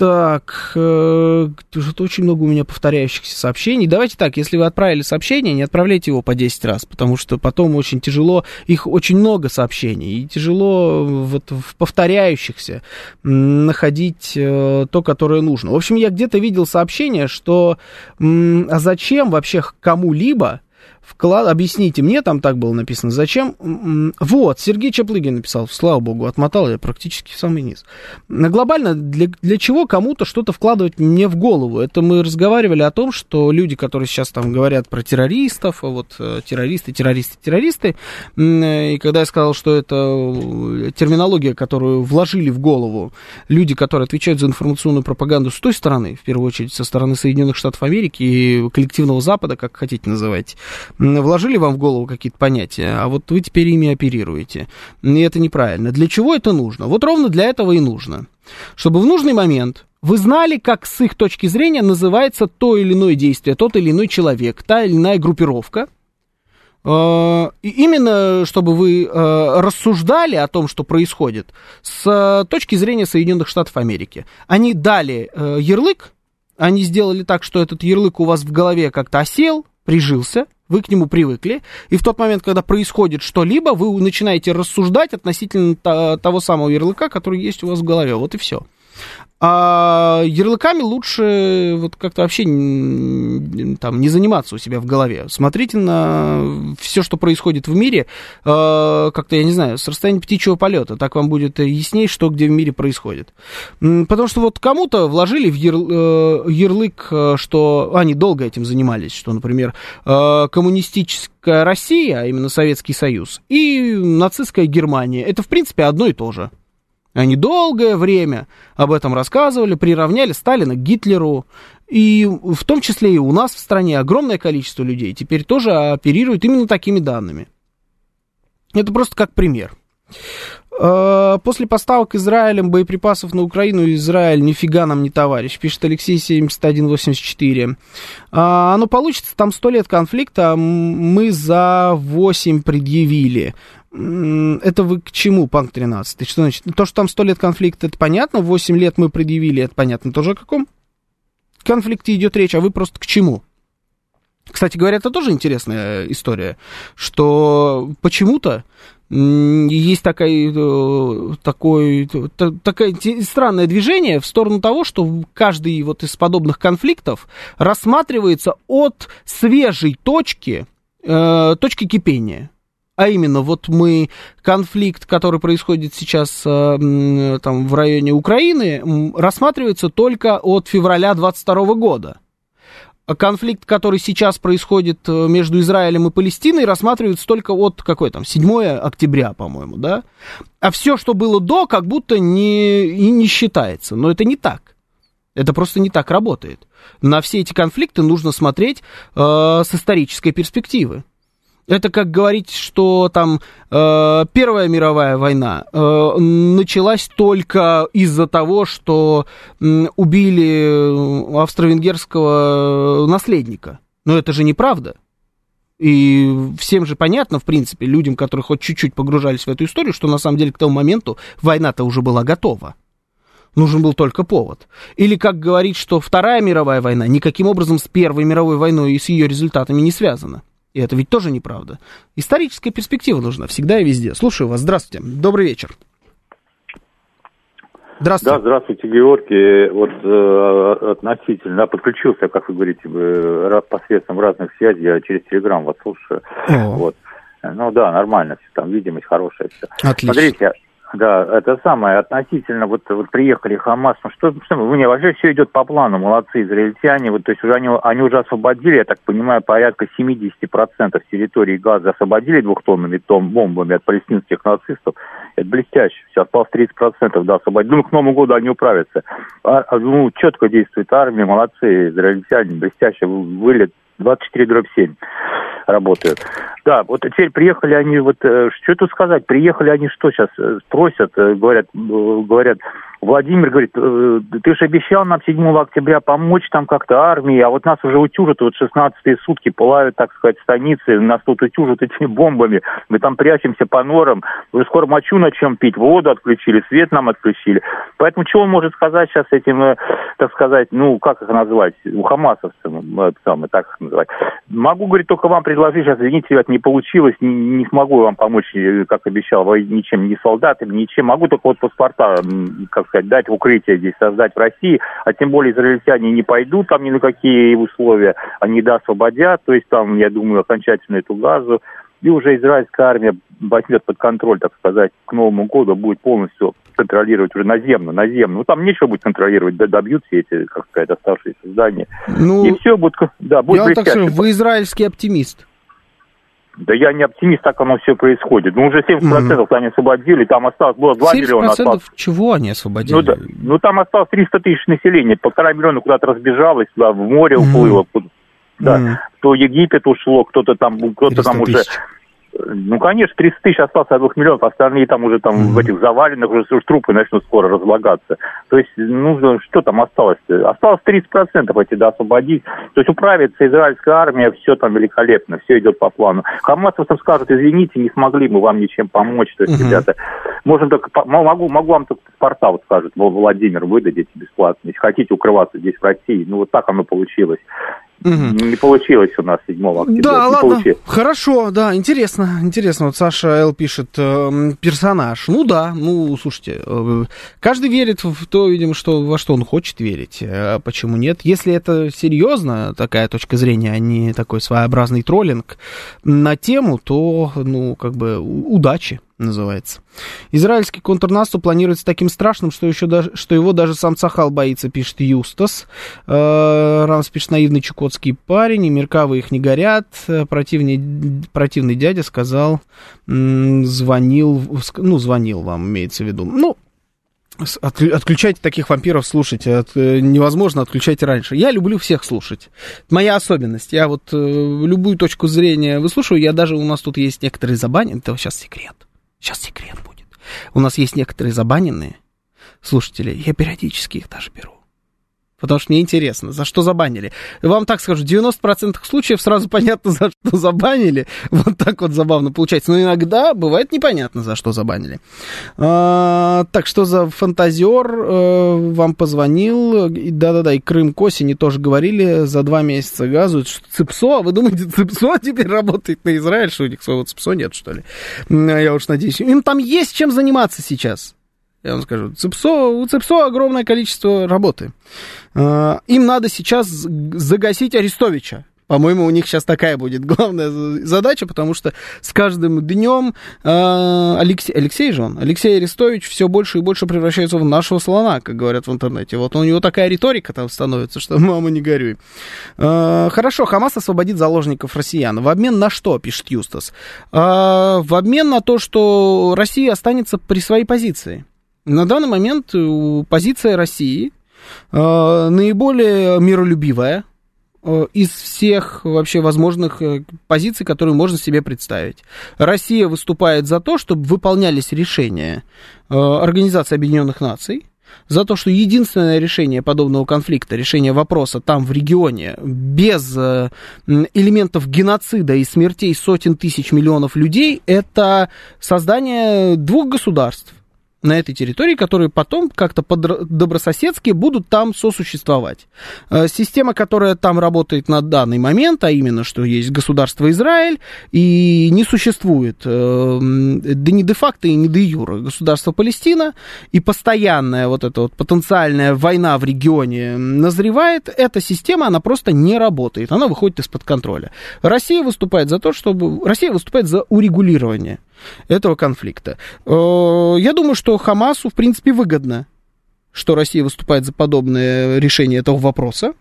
Так, э, что-то очень много у меня повторяющихся сообщений. Давайте так, если вы отправили сообщение, не отправляйте его по 10 раз, потому что потом очень тяжело, их очень много сообщений, и тяжело вот в повторяющихся находить э, то, которое нужно. В общем, я где-то видел сообщение, что а зачем вообще кому-либо вклад... Объясните мне, там так было написано, зачем... Вот, Сергей Чаплыгин написал, слава богу, отмотал я практически в самый низ. Глобально, для, для чего кому-то что-то вкладывать мне в голову? Это мы разговаривали о том, что люди, которые сейчас там говорят про террористов, вот э, террористы, террористы, террористы, и когда я сказал, что это э, терминология, которую вложили в голову люди, которые отвечают за информационную пропаганду с той стороны, в первую очередь со стороны Соединенных Штатов Америки и коллективного Запада, как хотите называть, вложили вам в голову какие-то понятия, а вот вы теперь ими оперируете. И это неправильно. Для чего это нужно? Вот ровно для этого и нужно. Чтобы в нужный момент вы знали, как с их точки зрения называется то или иное действие, тот или иной человек, та или иная группировка. Э, и именно чтобы вы э, рассуждали о том, что происходит, с точки зрения Соединенных Штатов Америки. Они дали ярлык, они сделали так, что этот ярлык у вас в голове как-то осел, прижился, вы к нему привыкли, и в тот момент, когда происходит что-либо, вы начинаете рассуждать относительно того самого ярлыка, который есть у вас в голове. Вот и все. А ярлыками лучше вот как-то вообще там не заниматься у себя в голове. Смотрите на все, что происходит в мире, э, как-то, я не знаю, с расстояния птичьего полета. Так вам будет ясней, что где в мире происходит. Потому что вот кому-то вложили в э, ярлык, э, что они долго этим занимались, что, например, э, коммунистическая Россия, а именно Советский Союз, и нацистская Германия. Это, в принципе, одно и то же. Они долгое время об этом рассказывали, приравняли Сталина к Гитлеру. И в том числе и у нас в стране огромное количество людей теперь тоже оперируют именно такими данными. Это просто как пример. А, после поставок Израилем боеприпасов на Украину Израиль нифига нам не товарищ, пишет Алексей 7184. А, оно получится, там сто лет конфликта, мы за 8 предъявили. Это вы к чему, Панк 13? Что значит? То, что там сто лет конфликта, это понятно, 8 лет мы предъявили, это понятно. Тоже о каком конфликте идет речь, а вы просто к чему? Кстати говоря, это тоже интересная история, что почему-то есть такая, э, такое, такое странное движение в сторону того, что каждый вот из подобных конфликтов рассматривается от свежей точки, э, точки кипения. А именно, вот мы конфликт, который происходит сейчас э, там в районе Украины, рассматривается только от февраля 22 года. Конфликт, который сейчас происходит э, между Израилем и Палестиной, рассматривается только от какой там 7 октября, по-моему, да? А все, что было до, как будто не, и не считается. Но это не так. Это просто не так работает. На все эти конфликты нужно смотреть э, с исторической перспективы. Это как говорить, что там э, Первая мировая война э, началась только из-за того, что э, убили австро-венгерского наследника. Но это же неправда. И всем же понятно, в принципе, людям, которые хоть чуть-чуть погружались в эту историю, что на самом деле к тому моменту война-то уже была готова. Нужен был только повод. Или как говорить, что Вторая мировая война никаким образом с Первой мировой войной и с ее результатами не связана. И это ведь тоже неправда. Историческая перспектива нужна всегда и везде. Слушаю вас. Здравствуйте. Добрый вечер. Здравствуйте. Да, здравствуйте, Георгий. Вот э, относительно, подключился, как вы говорите, э, посредством разных связей, я через Телеграм вас слушаю. О. Вот. Ну да, нормально все, там видимость хорошая все. Отлично. Смотрите, да, это самое, относительно, вот, вот приехали Хамас, ну что, что вы не, вообще все идет по плану, молодцы израильтяне, вот, то есть уже они, они уже освободили, я так понимаю, порядка 70% территории Газа освободили двухтонными том, бомбами от палестинских нацистов, это блестяще, все, осталось 30%, да, освободили, думаю, к Новому году они управятся, а, а ну, четко действует армия, молодцы, израильтяне, блестяще, вылет 24 дробь 7 работают. Да, вот теперь приехали они, вот э, что тут сказать, приехали они что сейчас э, просят, э, говорят, говорят, Владимир говорит, «Э, ты же обещал нам 7 октября помочь там как-то армии, а вот нас уже утюжат, вот 16 сутки пылают, так сказать, станицы, нас тут утюжат этими бомбами, мы там прячемся по норам, уже скоро мочу начнем пить, воду отключили, свет нам отключили. Поэтому что он может сказать сейчас этим, э, так сказать, ну, как их назвать, у хамасовцам, э, самое, так их называть. Могу, говорит, только вам предложить, сейчас, извините, ребят, не получилось, не, не смогу вам помочь, э, как обещал, ничем, ни солдатами, ничем. Могу только вот паспорта, как сказать, дать укрытие здесь, создать в России, а тем более израильтяне не пойдут там ни на какие условия, они да освободят, то есть там, я думаю, окончательно эту газу, и уже израильская армия возьмет под контроль, так сказать, к Новому году будет полностью контролировать уже наземно, наземно. Ну, там нечего будет контролировать, добьют все эти, как сказать, оставшиеся здания. Ну, и все будет, да, будет Я вам так скажу, вы израильский оптимист. Да я не оптимист, так оно все происходит. Ну, уже 70% mm-hmm. они освободили, там осталось, было 2 миллиона. Осталось... чего они освободили? Ну, да, ну, там осталось 300 тысяч населения, полтора миллиона куда-то разбежалось, туда в море mm-hmm. уплыло. Да, mm-hmm. то Египет ушло, кто-то там, кто-то там уже... Тысяч ну, конечно, 30 тысяч осталось от 2 миллионов, остальные там уже там mm-hmm. в этих заваленных уже трупы начнут скоро разлагаться. То есть, ну, что там осталось? Осталось 30% эти, да, освободить. То есть управится израильская армия, все там великолепно, все идет по плану. Хамасовцам скажут, извините, не смогли мы вам ничем помочь. То есть, mm-hmm. ребята, можно только, могу, могу вам только паспорта, вот скажет, Владимир, выдадите бесплатно, если хотите укрываться здесь в России. Ну, вот так оно получилось. Угу. Не получилось у нас 7 октября. Да, ладно. Получилось. Хорошо, да, интересно. Интересно. Вот Саша Л пишет, э, персонаж. Ну да, ну, слушайте, э, каждый верит в то, видимо, что, во что он хочет верить. А почему нет? Если это серьезно, такая точка зрения, а не такой своеобразный троллинг на тему, то, ну, как бы, удачи называется. Израильский контрнаступ планируется таким страшным, что, еще даже, что его даже сам Цахал боится, пишет Юстас. Э, Рамс пишет, наивный чукотский парень, и меркавы их не горят. Противный, противный дядя сказал, звонил, ну, звонил вам, имеется в виду. Ну, Отключайте таких вампиров слушать. От, э, невозможно, отключайте раньше. Я люблю всех слушать. Моя особенность. Я вот э, любую точку зрения выслушиваю. Я даже у нас тут есть некоторые забанены. Это сейчас секрет. Сейчас секрет будет. У нас есть некоторые забаненные слушатели, я периодически их даже беру. Потому что мне интересно, за что забанили. Вам так скажу, в 90% случаев сразу понятно, за что забанили. Вот так вот забавно получается. Но иногда бывает непонятно, за что забанили. А, так, что за фантазер э, вам позвонил? Да-да-да, и Крым к осени тоже говорили, за два месяца газу. Что, ЦИПСО? А вы думаете, ЦИПСО теперь работает на Израиль? Что у них своего ЦИПСО нет, что ли? Я уж надеюсь. Им там есть чем заниматься сейчас. Я вам скажу, ЦИПСО, у ЦИПСО огромное количество работы. А, им надо сейчас загасить Арестовича. По-моему, у них сейчас такая будет главная задача, потому что с каждым днем э, Алексей, Алексей же он, Алексей Арестович все больше и больше превращается в нашего слона, как говорят в интернете. Вот у него такая риторика там становится, что мама не горюй. Э, хорошо, Хамас освободит заложников россиян. В обмен на что, пишет Юстас? Э, в обмен на то, что Россия останется при своей позиции. На данный момент позиция России э, наиболее миролюбивая э, из всех вообще возможных э, позиций, которые можно себе представить. Россия выступает за то, чтобы выполнялись решения э, Организации Объединенных Наций, за то, что единственное решение подобного конфликта, решение вопроса там в регионе, без э, элементов геноцида и смертей сотен тысяч миллионов людей, это создание двух государств на этой территории, которые потом как-то добрососедски будут там сосуществовать. Э, система, которая там работает на данный момент, а именно, что есть государство Израиль, и не существует э, да не де-факто и не де-юра государство Палестина, и постоянная вот эта вот потенциальная война в регионе назревает, эта система, она просто не работает, она выходит из-под контроля. Россия выступает за то, чтобы... Россия выступает за урегулирование этого конфликта. Э, я думаю, что Хамасу, в принципе, выгодно, что Россия выступает за подобное решение этого вопроса.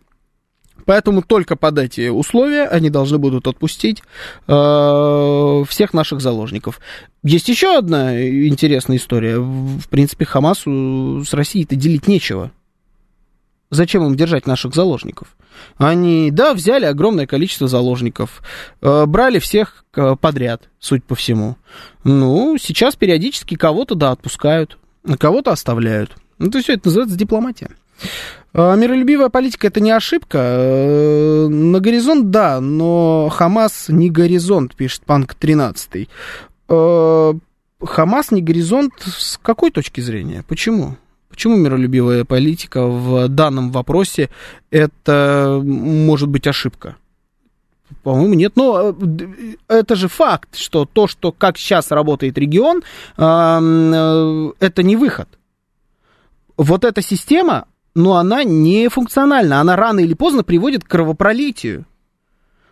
Поэтому только под эти условия они должны будут отпустить э, всех наших заложников. Есть еще одна интересная история. В принципе, Хамасу с Россией-то делить нечего. Зачем им держать наших заложников? Они, да, взяли огромное количество заложников, э, брали всех э, подряд, суть по всему. Ну, сейчас периодически кого-то, да, отпускают, кого-то оставляют. Ну, то есть это называется дипломатия. А, Миролюбивая политика это не ошибка. Э, На горизонт, да, но Хамас не горизонт, пишет Панк 13. Э, Хамас не горизонт с какой точки зрения? Почему? Почему миролюбивая политика в данном вопросе это может быть ошибка? По-моему, нет. Но э, это же факт, что то, что как сейчас работает регион, э, это не выход. Вот эта система, но она не функциональна. Она рано или поздно приводит к кровопролитию.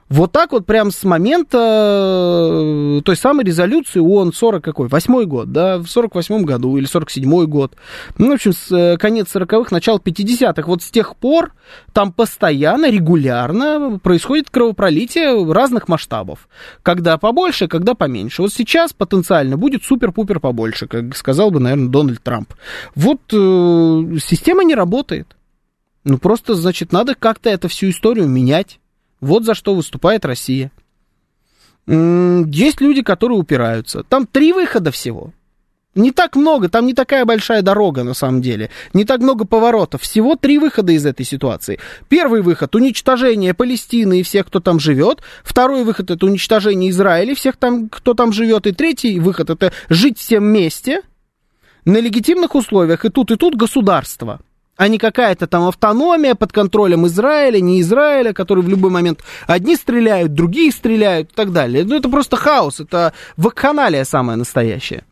Вот так вот прям с момента э, той самой резолюции ООН 40 какой, восьмой год, да, в 48 году или 47-й год. Ну, в общем, с э, конец 40-х, начало 50-х. Вот с тех пор там постоянно, регулярно происходит кровопролитие разных масштабов. Когда побольше, когда поменьше. Вот сейчас потенциально будет супер-пупер побольше, как сказал бы, наверное, Дональд Трамп. Вот э, система не работает. Ну, просто, значит, надо как-то эту всю историю менять. Вот за что выступает Россия. Есть люди, которые упираются. Там три выхода всего. Не так много, там не такая большая дорога на самом деле. Не так много поворотов. Всего три выхода из этой ситуации. Первый выход – уничтожение Палестины и всех, кто там живет. Второй выход – это уничтожение Израиля и всех, там, кто там живет. И третий выход – это жить всем вместе на легитимных условиях. И тут, и тут государство а не какая-то там автономия под контролем Израиля, не Израиля, который в любой момент одни стреляют, другие стреляют и так далее. Ну, это просто хаос, это вакханалия самая настоящая.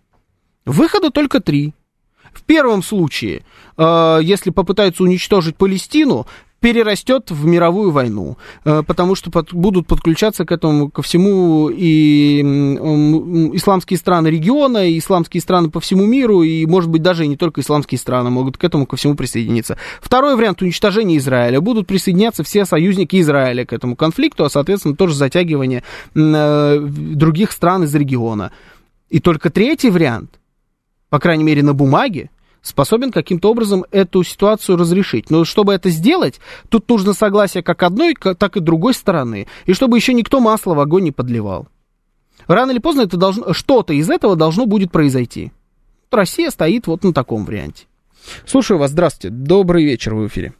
Выхода только три. В первом случае, э, если попытаются уничтожить Палестину, перерастет в мировую войну, э, потому что под, будут подключаться к этому, ко всему и исламские страны региона, и исламские страны по всему миру, и, может быть, даже и не только исламские страны могут к этому ко всему присоединиться. Второй вариант уничтожения Израиля. Будут присоединяться все союзники Израиля к этому конфликту, а, соответственно, тоже затягивание э, других стран из региона. И только третий вариант, по крайней мере, на бумаге, способен каким-то образом эту ситуацию разрешить. Но чтобы это сделать, тут нужно согласие как одной, так и другой стороны. И чтобы еще никто масло в огонь не подливал. Рано или поздно это должно, что-то из этого должно будет произойти. Россия стоит вот на таком варианте. Слушаю вас, здравствуйте. Добрый вечер, в эфире.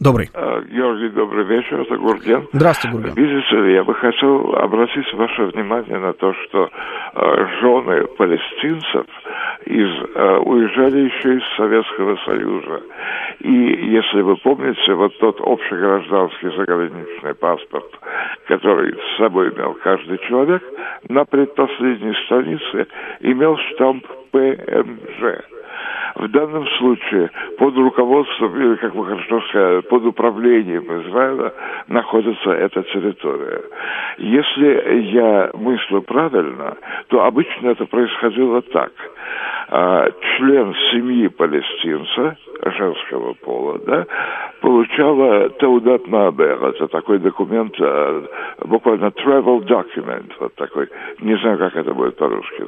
Добрый. А, Георгий, добрый вечер, это Гурген. Здравствуйте, Гурген. Видите ли, я бы хотел обратить ваше внимание на то, что э, жены палестинцев из, э, уезжали еще из Советского Союза. И если вы помните, вот тот общегражданский заграничный паспорт, который с собой имел каждый человек, на предпоследней странице имел штамп ПМЖ. В данном случае под руководством, или, как вы хорошо сказали, под управлением Израиля находится эта территория. Если я мыслю правильно, то обычно это происходило так. А, член семьи палестинца, женского пола, да, получала Теудат Набер, это такой документ, а, буквально travel document, вот такой, не знаю, как это будет по-русски,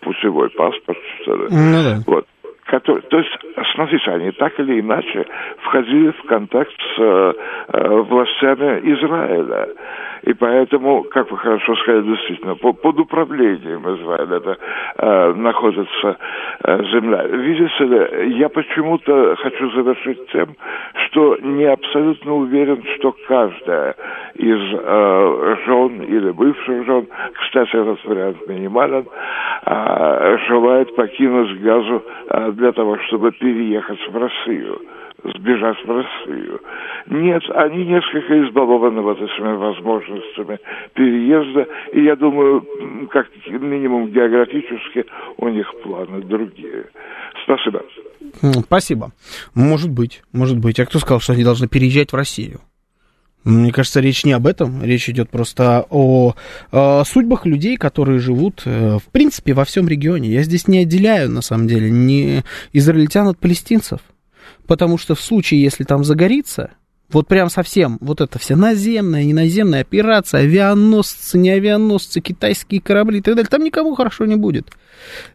путевой паспорт, что ли. Ну, да. Вот. Который, то есть, смотрите, они так или иначе входили в контакт с э, властями Израиля. И поэтому, как вы хорошо сказали, действительно, по, под управлением Израиля это, э, находится э, земля. Видите ли, я почему-то хочу завершить тем, что не абсолютно уверен, что каждая из э, жен или бывших жен, кстати, этот вариант минимален, э, желает покинуть Газу э, для того, чтобы переехать в Россию сбежать в Россию. Нет, они несколько избалованы вот этими возможностями переезда, и я думаю, как минимум географически у них планы другие. Спасибо. Спасибо. Может быть, может быть. А кто сказал, что они должны переезжать в Россию? Мне кажется, речь не об этом, речь идет просто о, о судьбах людей, которые живут, э, в принципе, во всем регионе. Я здесь не отделяю, на самом деле, ни израильтян от палестинцев. Потому что в случае, если там загорится, вот прям совсем, вот это вся наземная, неназемная операция, авианосцы, не авианосцы, китайские корабли и так далее, там никому хорошо не будет.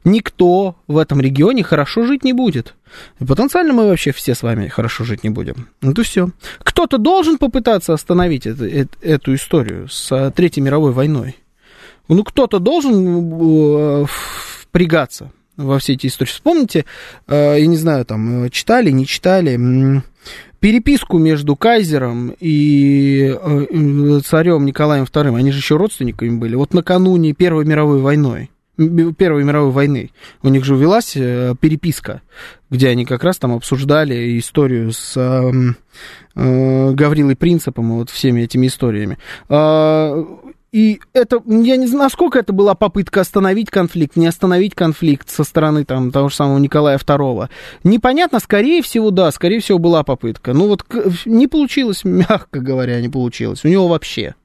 Никто в этом регионе хорошо жить не будет. И потенциально мы вообще все с вами хорошо жить не будем. Ну то все. Кто-то должен попытаться остановить это, это, эту историю с Третьей мировой войной. Ну кто-то должен э, впрягаться во все эти истории. Вспомните, э, я не знаю, там, э, читали, не читали, переписку между Кайзером и э, царем Николаем II, они же еще родственниками были, вот накануне Первой мировой войной. Первой мировой войны. У них же велась переписка, где они как раз там обсуждали историю с э, э, Гаврилой Принципом и вот всеми этими историями. А, и это, я не знаю, насколько это была попытка остановить конфликт, не остановить конфликт со стороны там, того же самого Николая II. Непонятно, скорее всего, да, скорее всего, была попытка. Ну вот не получилось, мягко говоря, не получилось. У него вообще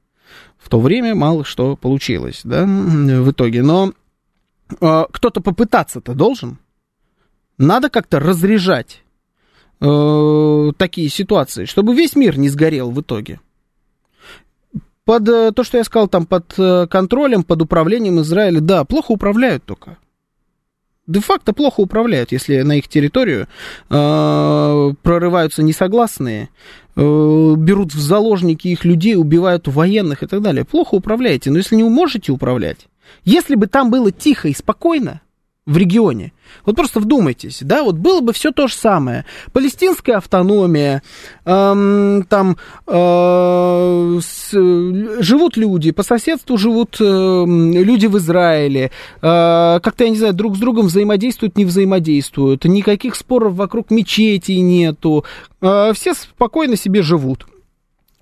в то время мало что получилось, да, в итоге. Но э, кто-то попытаться-то должен. Надо как-то разряжать э, такие ситуации, чтобы весь мир не сгорел в итоге под э, то, что я сказал, там под э, контролем, под управлением Израиля, да, плохо управляют только. Де-факто плохо управляют, если на их территорию э, прорываются несогласные, э, берут в заложники их людей, убивают военных и так далее. Плохо управляете, но если не можете управлять, если бы там было тихо и спокойно, в регионе. Вот просто вдумайтесь, да, вот было бы все то же самое. Палестинская автономия, эм, там э, с, живут люди, по соседству живут э, люди в Израиле, э, как-то, я не знаю, друг с другом взаимодействуют, не взаимодействуют, никаких споров вокруг мечетей нету, э, все спокойно себе живут.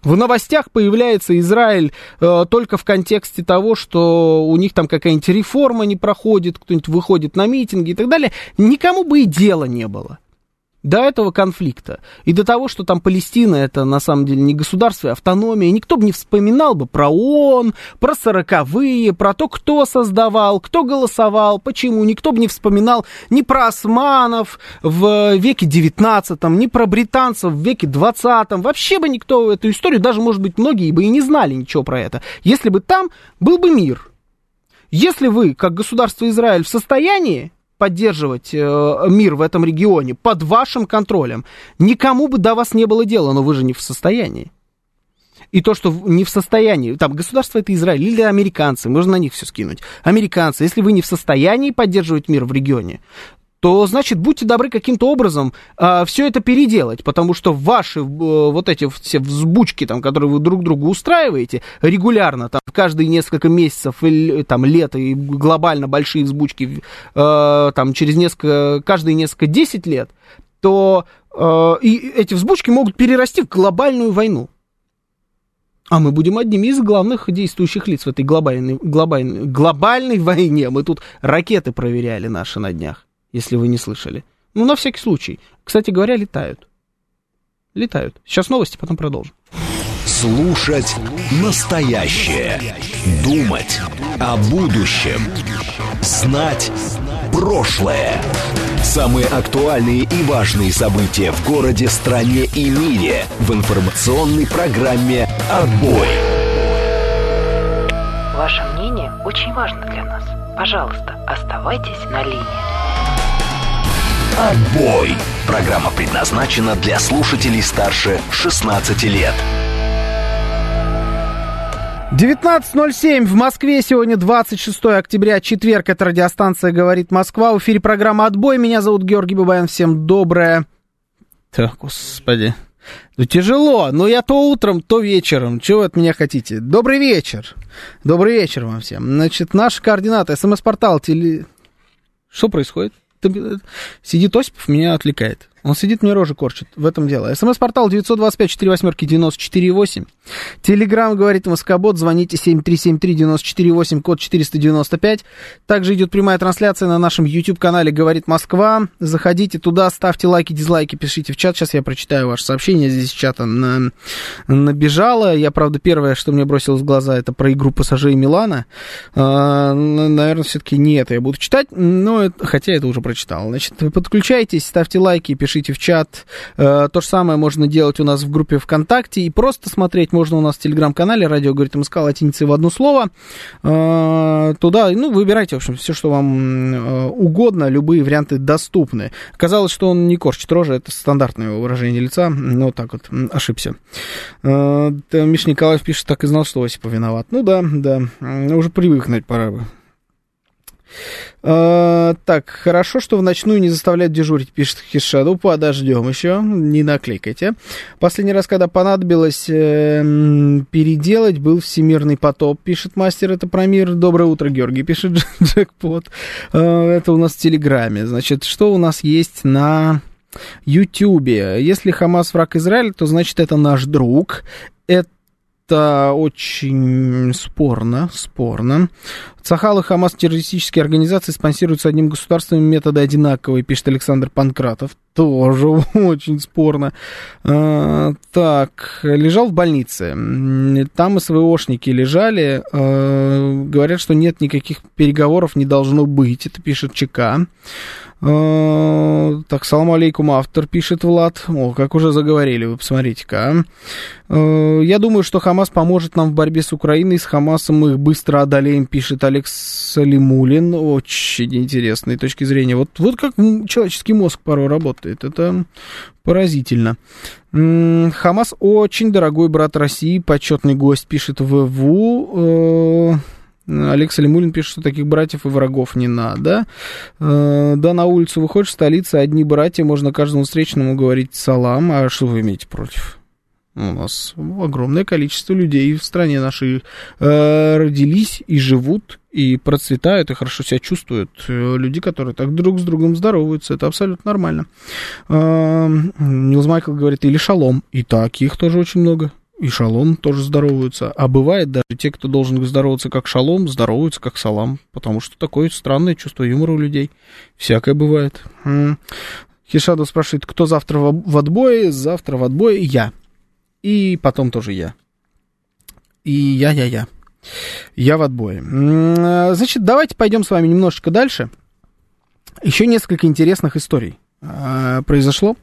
В новостях появляется Израиль э, только в контексте того, что у них там какая-нибудь реформа не проходит, кто-нибудь выходит на митинги и так далее. Никому бы и дела не было до этого конфликта. И до того, что там Палестина это на самом деле не государство, а автономия, никто бы не вспоминал бы про ООН, про сороковые, про то, кто создавал, кто голосовал, почему, никто бы не вспоминал ни про османов в веке 19 ни про британцев в веке 20 вообще бы никто эту историю, даже, может быть, многие бы и не знали ничего про это, если бы там был бы мир. Если вы, как государство Израиль, в состоянии поддерживать э, мир в этом регионе под вашим контролем. Никому бы до вас не было дела, но вы же не в состоянии. И то, что не в состоянии, там, государство это Израиль или американцы, можно на них все скинуть. Американцы, если вы не в состоянии поддерживать мир в регионе, то, значит, будьте добры каким-то образом э, все это переделать, потому что ваши э, вот эти все взбучки, там, которые вы друг другу устраиваете регулярно, там, каждые несколько месяцев или там лет и глобально большие взбучки, э, там, через несколько, каждые несколько, 10 лет, то э, и эти взбучки могут перерасти в глобальную войну. А мы будем одними из главных действующих лиц в этой глобальной, глобальной, глобальной войне. Мы тут ракеты проверяли наши на днях если вы не слышали. Ну, на всякий случай. Кстати говоря, летают. Летают. Сейчас новости, потом продолжим. Слушать настоящее. Думать о будущем. Знать прошлое. Самые актуальные и важные события в городе, стране и мире в информационной программе «Отбой». Ваше мнение очень важно для нас. Пожалуйста, оставайтесь на линии. Отбой. Программа предназначена для слушателей старше 16 лет. 19.07 в Москве. Сегодня 26 октября, четверг. Это радиостанция «Говорит Москва». В эфире программа «Отбой». Меня зовут Георгий Бабаян. Всем доброе... Так, господи. Ну, тяжело. Но я то утром, то вечером. Чего вы от меня хотите? Добрый вечер. Добрый вечер вам всем. Значит, наши координаты. СМС-портал, теле... Что происходит? Сидит Осипов, меня отвлекает. Он сидит, мне рожи корчит. В этом дело. СМС-портал 925-48-94-8. Телеграмм говорит Москобот. Звоните 7373-94-8, код 495. Также идет прямая трансляция на нашем YouTube-канале «Говорит Москва». Заходите туда, ставьте лайки, дизлайки, пишите в чат. Сейчас я прочитаю ваше сообщение. Здесь чата на... набежало. Я, правда, первое, что мне бросилось в глаза, это про игру пассажей Милана. А, наверное, все-таки не это я буду читать, но хотя это уже прочитал. Значит, подключайтесь, ставьте лайки, пишите пишите в чат. Э, то же самое можно делать у нас в группе ВКонтакте. И просто смотреть можно у нас в Телеграм-канале. Радио говорит МСК латиницей в одно слово. Э, туда, ну, выбирайте, в общем, все, что вам э, угодно. Любые варианты доступны. Казалось, что он не корчит рожи. Это стандартное выражение лица. Но вот так вот ошибся. Миш Николаев пишет, так и знал, что Осипов виноват. Ну да, да. Уже привыкнуть пора бы. А, так, хорошо, что в ночную не заставляют дежурить, пишет Хиша. Ну, подождем еще, не накликайте. Последний раз, когда понадобилось э, переделать, был всемирный потоп, пишет мастер, это про мир. Доброе утро, Георгий, пишет Джекпот. А, это у нас в Телеграме. Значит, что у нас есть на... Ютьюбе. Если Хамас враг Израиля, то значит это наш друг. Это это очень спорно, спорно. Цахал и Хамас террористические организации спонсируются одним государством, методы одинаковые, пишет Александр Панкратов. Тоже очень спорно. А, так, лежал в больнице. Там и СВОшники лежали. А, говорят, что нет никаких переговоров, не должно быть. Это пишет ЧК. А, так, салам алейкум, автор, пишет Влад. О, как уже заговорили, вы посмотрите-ка. А. Я думаю, что Хамас поможет нам в борьбе с Украиной. С Хамасом мы их быстро одолеем, пишет Алекс Салимулин. Очень интересные точки зрения. Вот, вот как человеческий мозг порой работает. Это поразительно. Хамас очень дорогой брат России, почетный гость, пишет ВВУ. Алекс Лемулин пишет, что таких братьев и врагов не надо. Э, да, на улицу выходишь, столица, одни братья, можно каждому встречному говорить салам. А что вы имеете против? У нас огромное количество людей в стране нашей э, родились и живут, и процветают, и хорошо себя чувствуют. Э, люди, которые так друг с другом здороваются, это абсолютно нормально. Нилс Майкл говорит, или шалом. И таких тоже очень много и шалом тоже здороваются. А бывает даже те, кто должен здороваться как шалом, здороваются как салам, потому что такое странное чувство юмора у людей. Всякое бывает. Хишаду спрашивает, кто завтра в отбое? Завтра в отбое я. И потом тоже я. И я-я-я. Я в отбое. Значит, давайте пойдем с вами немножечко дальше. Еще несколько интересных историй а, произошло.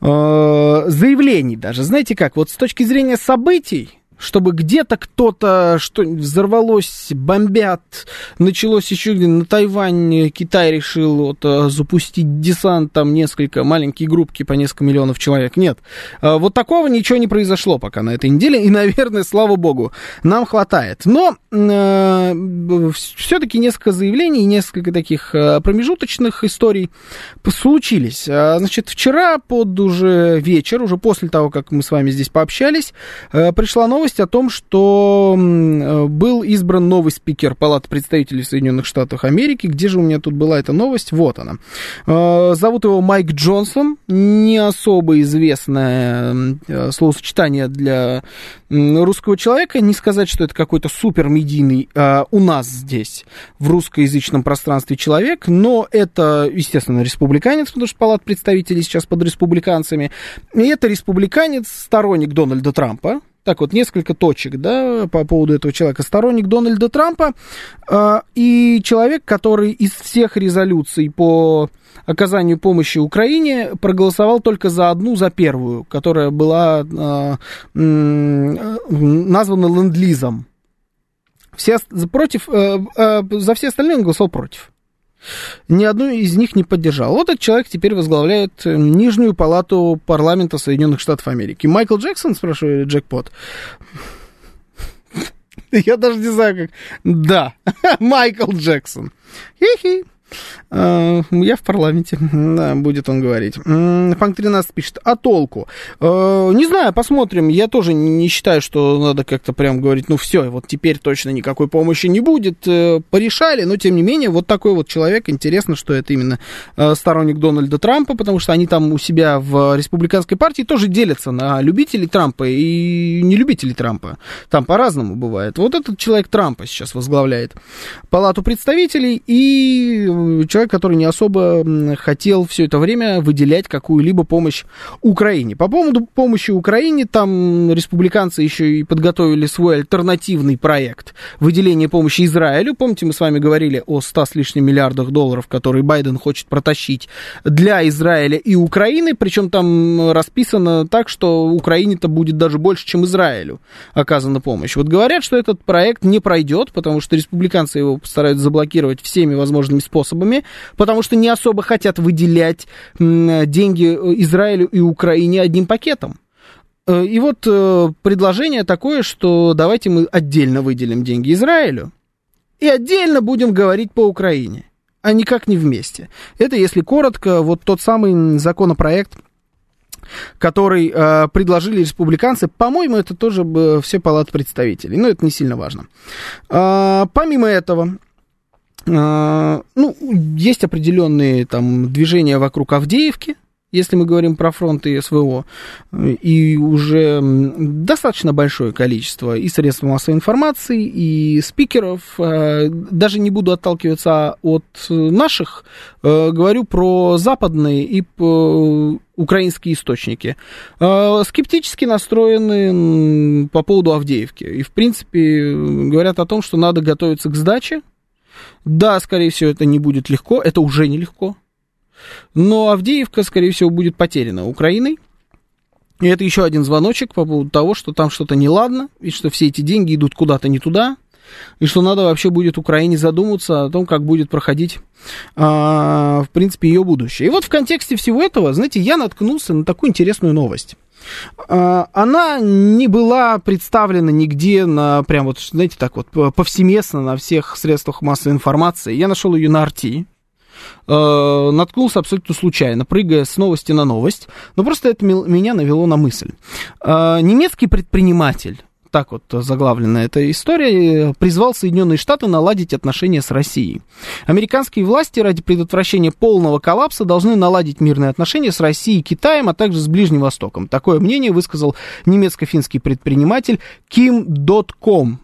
Э, заявлений даже. Знаете как, вот с точки зрения событий, чтобы где-то кто-то что взорвалось, бомбят, началось еще где на Тайвань, Китай решил вот, э, запустить десант, там несколько, маленькие группки по несколько миллионов человек. Нет, э, вот такого ничего не произошло пока на этой неделе, и, наверное, слава богу, нам хватает. Но э, все-таки несколько заявлений, несколько таких э, промежуточных историй случились. Значит, вчера под уже вечер, уже после того, как мы с вами здесь пообщались, пришла новость, новость о том, что э, был избран новый спикер Палаты представителей Соединенных Штатов Америки. Где же у меня тут была эта новость? Вот она. Э, зовут его Майк Джонсон. Не особо известное э, словосочетание для русского человека. Не сказать, что это какой-то супер медийный у нас здесь, в русскоязычном пространстве человек, но это, естественно, республиканец, потому что Палата представителей сейчас под республиканцами. И это республиканец, сторонник Дональда Трампа, так вот, несколько точек, да, по поводу этого человека. Сторонник Дональда Трампа э, и человек, который из всех резолюций по оказанию помощи Украине проголосовал только за одну, за первую, которая была э, э, названа ленд-лизом. Все против, э, э, за все остальные он голосовал против ни одну из них не поддержал. Вот этот человек теперь возглавляет э, Нижнюю палату парламента Соединенных Штатов Америки. Майкл Джексон, спрашивает Джекпот. Я даже не знаю, как... Да, Майкл Джексон. Хи-хи. Э, я в парламенте, да, будет он говорить. Фанк 13 пишет, а толку? Э, не знаю, посмотрим. Я тоже не считаю, что надо как-то прям говорить, ну все, вот теперь точно никакой помощи не будет. Э, порешали, но тем не менее, вот такой вот человек, интересно, что это именно сторонник Дональда Трампа, потому что они там у себя в республиканской партии тоже делятся на любителей Трампа и не любителей Трампа. Там по-разному бывает. Вот этот человек Трампа сейчас возглавляет Палату представителей и человек, который не особо хотел все это время выделять какую-либо помощь Украине. По поводу помощи Украине, там республиканцы еще и подготовили свой альтернативный проект выделения помощи Израилю. Помните, мы с вами говорили о 100 с лишним миллиардах долларов, которые Байден хочет протащить для Израиля и Украины, причем там расписано так, что Украине-то будет даже больше, чем Израилю оказана помощь. Вот говорят, что этот проект не пройдет, потому что республиканцы его постараются заблокировать всеми возможными способами способами, потому что не особо хотят выделять деньги э, Израилю и Украине одним пакетом. Э, и вот э, предложение такое, что давайте мы отдельно выделим деньги Израилю, и отдельно будем говорить по Украине, а никак не вместе. Это, если коротко, вот тот самый законопроект, который э, предложили республиканцы. По-моему, это тоже все палаты представителей, но это не сильно важно. Э, помимо этого, ну, есть определенные там движения вокруг Авдеевки, если мы говорим про фронт и СВО, и уже достаточно большое количество и средств массовой информации, и спикеров, э, даже не буду отталкиваться от наших, э, говорю про западные и украинские источники, э, скептически настроены по поводу Авдеевки. И, в принципе, говорят о том, что надо готовиться к сдаче. Да, скорее всего, это не будет легко, это уже нелегко но Авдеевка, скорее всего, будет потеряна Украиной. И это еще один звоночек по поводу того, что там что-то неладно, и что все эти деньги идут куда-то не туда, и что надо вообще будет Украине задуматься о том, как будет проходить, а, в принципе, ее будущее. И вот в контексте всего этого, знаете, я наткнулся на такую интересную новость. А, она не была представлена нигде на, прям вот, знаете, так вот, повсеместно на всех средствах массовой информации. Я нашел ее на RT, э, наткнулся абсолютно случайно, прыгая с новости на новость, но просто это меня навело на мысль. Э, немецкий предприниматель так вот заглавлена эта история, призвал Соединенные Штаты наладить отношения с Россией. Американские власти ради предотвращения полного коллапса должны наладить мирные отношения с Россией и Китаем, а также с Ближним Востоком. Такое мнение высказал немецко-финский предприниматель Kim.com.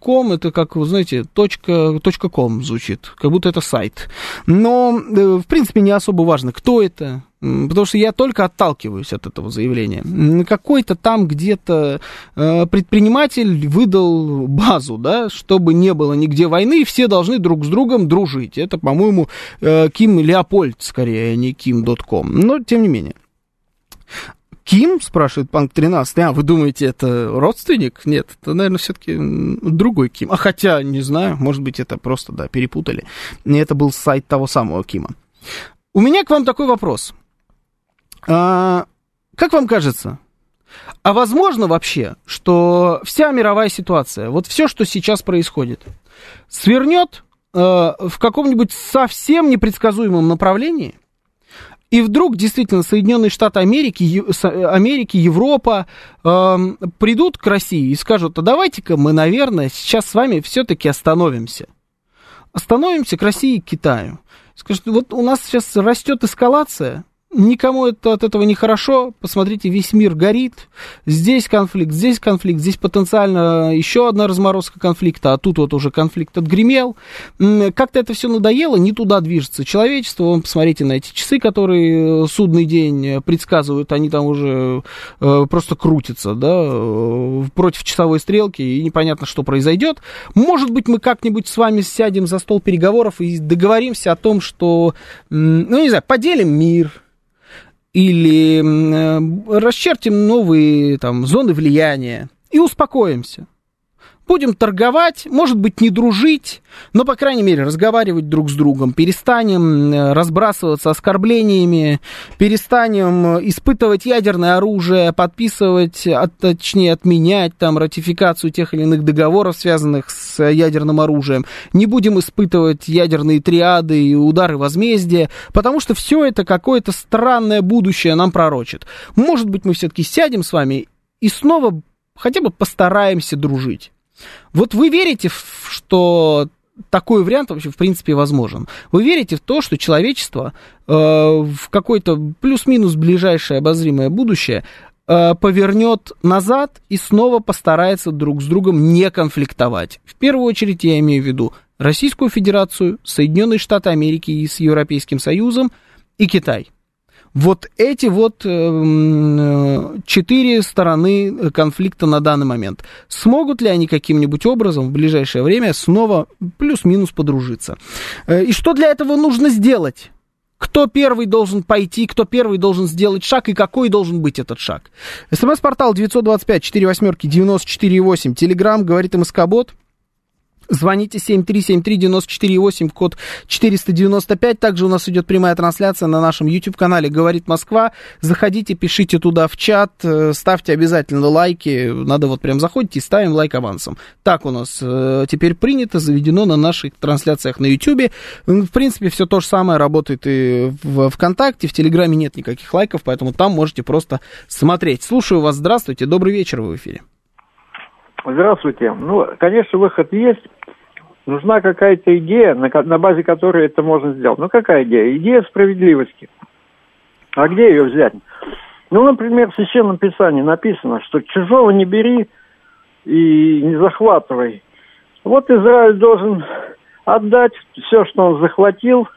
.com это как, вы знаете, точка, точка .com звучит, как будто это сайт. Но, э, в принципе, не особо важно, кто это, потому что я только отталкиваюсь от этого заявления. Какой-то там где-то э, предприниматель выдал базу, да, чтобы не было нигде войны, и все должны друг с другом дружить. Это, по-моему, э, Ким Леопольд, скорее, а не Ким.com. Но, тем не менее. Ким, спрашивает Панк 13. А, вы думаете, это родственник? Нет, это, наверное, все-таки другой Ким. А хотя, не знаю, может быть, это просто, да, перепутали. И это был сайт того самого Кима. У меня к вам такой вопрос. А, как вам кажется, а возможно вообще, что вся мировая ситуация, вот все, что сейчас происходит, свернет э, в каком-нибудь совсем непредсказуемом направлении? И вдруг действительно Соединенные Штаты Америки, Америки Европа э, придут к России и скажут, а давайте-ка мы, наверное, сейчас с вами все-таки остановимся. Остановимся к России и Китаю. Скажут, вот у нас сейчас растет эскалация, Никому это, от этого не хорошо. Посмотрите, весь мир горит. Здесь конфликт, здесь конфликт, здесь потенциально еще одна разморозка конфликта, а тут вот уже конфликт отгремел. Как-то это все надоело, не туда движется человечество. Вон, посмотрите на эти часы, которые э, судный день предсказывают, они там уже э, просто крутятся, да, э, против часовой стрелки, и непонятно, что произойдет. Может быть, мы как-нибудь с вами сядем за стол переговоров и договоримся о том, что, ну, не знаю, поделим мир, или э, расчертим новые там, зоны влияния и успокоимся. Будем торговать, может быть, не дружить, но, по крайней мере, разговаривать друг с другом. Перестанем э, разбрасываться оскорблениями, перестанем э, испытывать ядерное оружие, подписывать, а точнее, отменять там ратификацию тех или иных договоров, связанных с ядерным оружием. Не будем испытывать ядерные триады и удары возмездия, потому что все это какое-то странное будущее нам пророчит. Может быть, мы все-таки сядем с вами и снова хотя бы постараемся дружить. Вот вы верите, что такой вариант вообще в принципе возможен. Вы верите в то, что человечество э, в какое-то плюс-минус ближайшее обозримое будущее э, повернет назад и снова постарается друг с другом не конфликтовать. В первую очередь я имею в виду Российскую Федерацию, Соединенные Штаты Америки и с Европейским Союзом и Китай. Вот эти вот эм, э, четыре стороны конфликта на данный момент. Смогут ли они каким-нибудь образом в ближайшее время снова плюс-минус подружиться? Э, и что для этого нужно сделать? Кто первый должен пойти, кто первый должен сделать шаг и какой должен быть этот шаг? СМС-портал 925 4 восьмерки 94,8. Телеграмм говорит МСК-бот. Звоните 7373948, код 495. Также у нас идет прямая трансляция на нашем YouTube-канале «Говорит Москва». Заходите, пишите туда в чат, э, ставьте обязательно лайки. Надо вот прям заходить и ставим лайк авансом. Так у нас э, теперь принято, заведено на наших трансляциях на YouTube. В принципе, все то же самое работает и в ВКонтакте. В Телеграме нет никаких лайков, поэтому там можете просто смотреть. Слушаю вас. Здравствуйте. Добрый вечер. Вы в эфире. Здравствуйте. Ну, конечно, выход есть. Нужна какая-то идея, на, на базе которой это можно сделать. Ну, какая идея? Идея справедливости. А где ее взять? Ну, например, в Священном Писании написано, что чужого не бери и не захватывай. Вот Израиль должен отдать все, что он захватил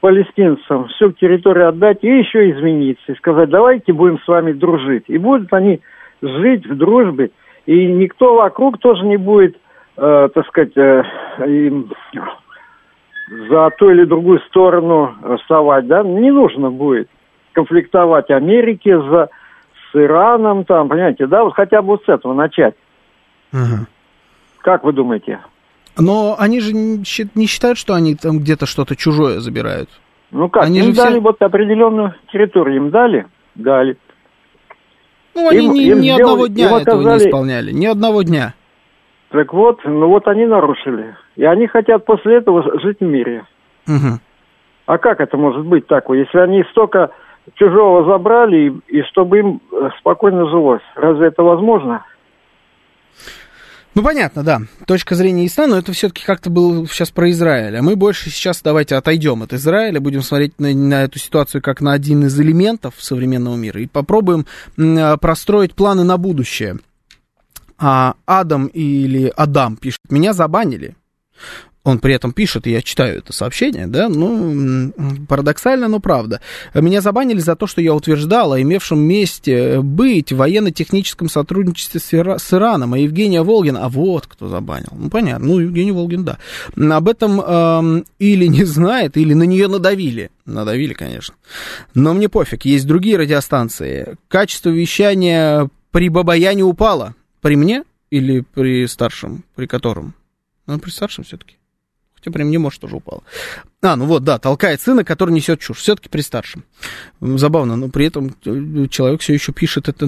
палестинцам, всю территорию отдать и еще измениться. И сказать, давайте будем с вами дружить. И будут они жить в дружбе. И никто вокруг тоже не будет э, так сказать, э, им за ту или другую сторону вставать, да, не нужно будет конфликтовать Америке за, с Ираном, там, понимаете, да, вот хотя бы вот с этого начать. Угу. Как вы думаете? Но они же не считают, что они там где-то что-то чужое забирают. Ну как, они им же дали все... вот определенную территорию, им дали? Дали. Ну, они им, ни, им ни сделали, одного дня этого оказали... не исполняли, ни одного дня. Так вот, ну вот они нарушили. И они хотят после этого жить в мире. Угу. А как это может быть так? Если они столько чужого забрали, и, и чтобы им э, спокойно жилось, разве это возможно? Ну, понятно, да. Точка зрения ясна, но это все-таки как-то было сейчас про Израиль. А мы больше сейчас давайте отойдем от Израиля, будем смотреть на, на эту ситуацию как на один из элементов современного мира и попробуем м, простроить планы на будущее а, Адам или Адам пишет, меня забанили. Он при этом пишет, я читаю это сообщение, да, ну, парадоксально, но правда. Меня забанили за то, что я утверждал о имевшем месте быть в военно-техническом сотрудничестве с Ираном, а Евгения Волгина, а вот кто забанил. Ну, понятно, ну, Евгений Волгин, да. Об этом эм, или не знает, или на нее надавили. Надавили, конечно. Но мне пофиг, есть другие радиостанции. Качество вещания при Бабаяне упало. При мне или при старшем, при котором? Ну, при старшем все-таки. Хотя при мне, может, тоже упало. А, ну вот, да, толкает сына, который несет чушь. Все-таки при старшем. Забавно, но при этом э, человек все еще пишет, это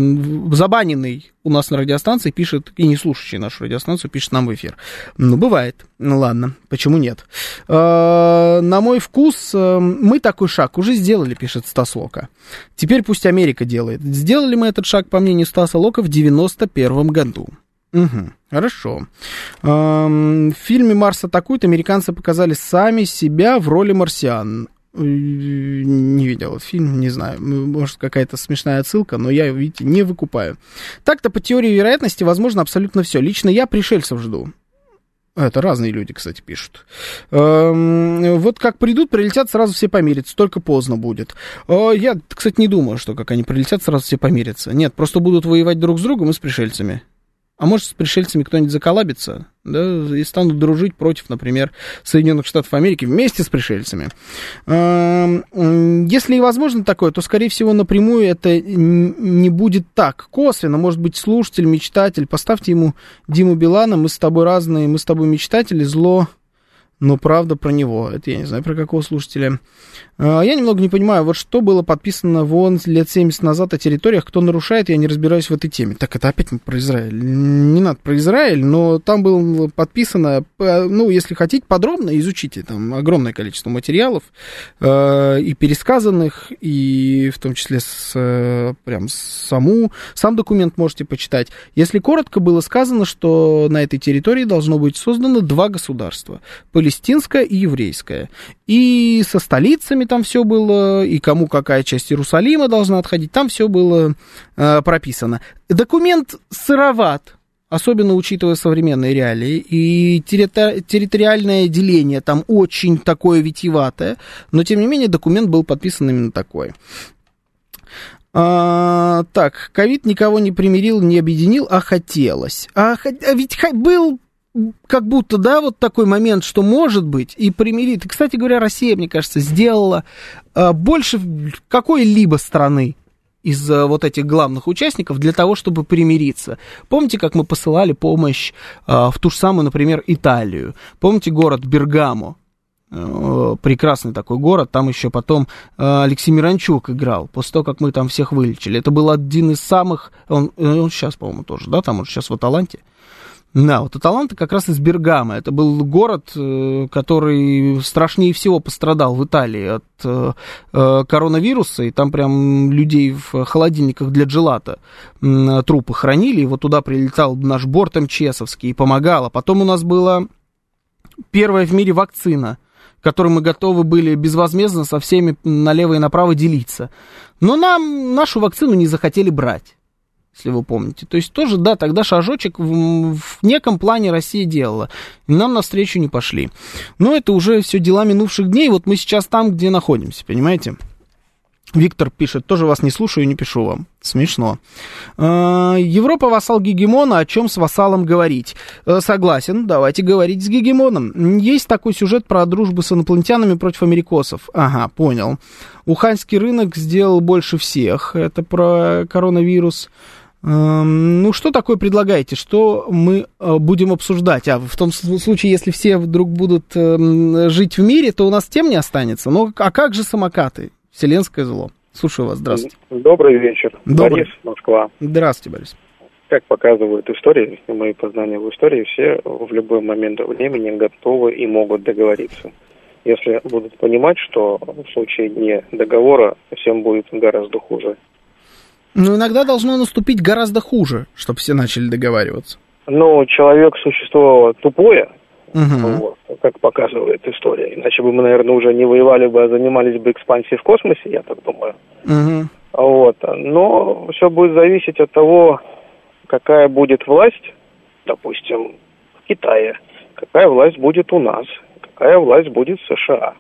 забаненный у нас на радиостанции, пишет, и не слушающий нашу радиостанцию, пишет нам в эфир. Ну, бывает. Ну, ладно, почему нет? А, на мой вкус, э, мы такой шаг уже сделали, пишет Стас Лока. Теперь пусть Америка делает. Сделали мы этот шаг, по мнению Стаса Лока, в 91 году. Угу, хорошо. В фильме «Марс атакует» американцы показали сами себя в роли марсиан. Э, не видел этот фильм, не знаю. Может, какая-то смешная отсылка, но я, видите, не выкупаю. Так-то по теории вероятности возможно абсолютно все. Лично я пришельцев жду. Это разные люди, кстати, пишут. Эм, вот как придут, прилетят, сразу все помирятся, только поздно будет. Э, я, кстати, не думаю, что как они прилетят, сразу все помирятся. Нет, просто будут воевать друг с другом и с пришельцами. А может, с пришельцами кто-нибудь заколабится, да, и станут дружить против, например, Соединенных Штатов Америки вместе с пришельцами. Если и возможно такое, то, скорее всего, напрямую это не будет так. Косвенно, может быть, слушатель, мечтатель, поставьте ему Диму Билана, мы с тобой разные, мы с тобой мечтатели, зло но правда про него. Это я не знаю, про какого слушателя. А, я немного не понимаю, вот что было подписано в ООН лет 70 назад о территориях, кто нарушает, я не разбираюсь в этой теме. Так это опять про Израиль. Не надо про Израиль, но там было подписано, ну, если хотите, подробно изучите, там огромное количество материалов э, и пересказанных, и в том числе с, э, прям саму, сам документ можете почитать. Если коротко, было сказано, что на этой территории должно быть создано два государства палестинская и еврейская. И со столицами там все было, и кому какая часть Иерусалима должна отходить, там все было э, прописано. Документ сыроват, особенно учитывая современные реалии, и территори- территориальное деление там очень такое витиеватое, но тем не менее документ был подписан именно такой. А, так, ковид никого не примирил, не объединил, а хотелось. А, а ведь был как будто, да, вот такой момент, что может быть, и примирит. И, кстати говоря, Россия, мне кажется, сделала э, больше какой-либо страны из э, вот этих главных участников для того, чтобы примириться. Помните, как мы посылали помощь э, в ту же самую, например, Италию? Помните город Бергамо? Э, прекрасный такой город, там еще потом э, Алексей Миранчук играл, после того, как мы там всех вылечили. Это был один из самых, он, э, он сейчас, по-моему, тоже, да, там он сейчас в Аталанте. Да, вот Аталанта как раз из Бергама. Это был город, который страшнее всего пострадал в Италии от коронавируса, и там прям людей в холодильниках для джелата трупы хранили, и вот туда прилетал наш борт МЧСовский и помогал. А потом у нас была первая в мире вакцина – которым мы готовы были безвозмездно со всеми налево и направо делиться. Но нам нашу вакцину не захотели брать, если вы помните. То есть тоже, да, тогда шажочек в, в неком плане Россия делала. Нам навстречу не пошли. Но это уже все дела минувших дней. Вот мы сейчас там, где находимся, понимаете? Виктор пишет, тоже вас не слушаю не пишу вам. Смешно. А, Европа вассал гегемона, о чем с вассалом говорить? Э, согласен, давайте говорить с гегемоном. Есть такой сюжет про дружбу с инопланетянами против америкосов. Ага, понял. Уханьский рынок сделал больше всех. Это про коронавирус. Эм, ну, что такое предлагаете? Что мы э, будем обсуждать? А в том случае, если все вдруг будут эм, жить в мире, то у нас тем не останется. Но а как же самокаты? Вселенское зло. Слушаю вас, здравствуйте. Добрый вечер. Добрый. Борис, Москва. Здравствуйте, Борис. Как показывают истории, мои познания в истории, все в любой момент времени готовы и могут договориться. Если будут понимать, что в случае не договора всем будет гораздо хуже. Но иногда должно наступить гораздо хуже, чтобы все начали договариваться. Но человек существо тупое, Угу. Вот, как показывает история. Иначе бы мы, наверное, уже не воевали бы, а занимались бы экспансией в космосе, я так думаю. Угу. Вот. Но все будет зависеть от того, какая будет власть, допустим, в Китае, какая власть будет у нас, какая власть будет в США.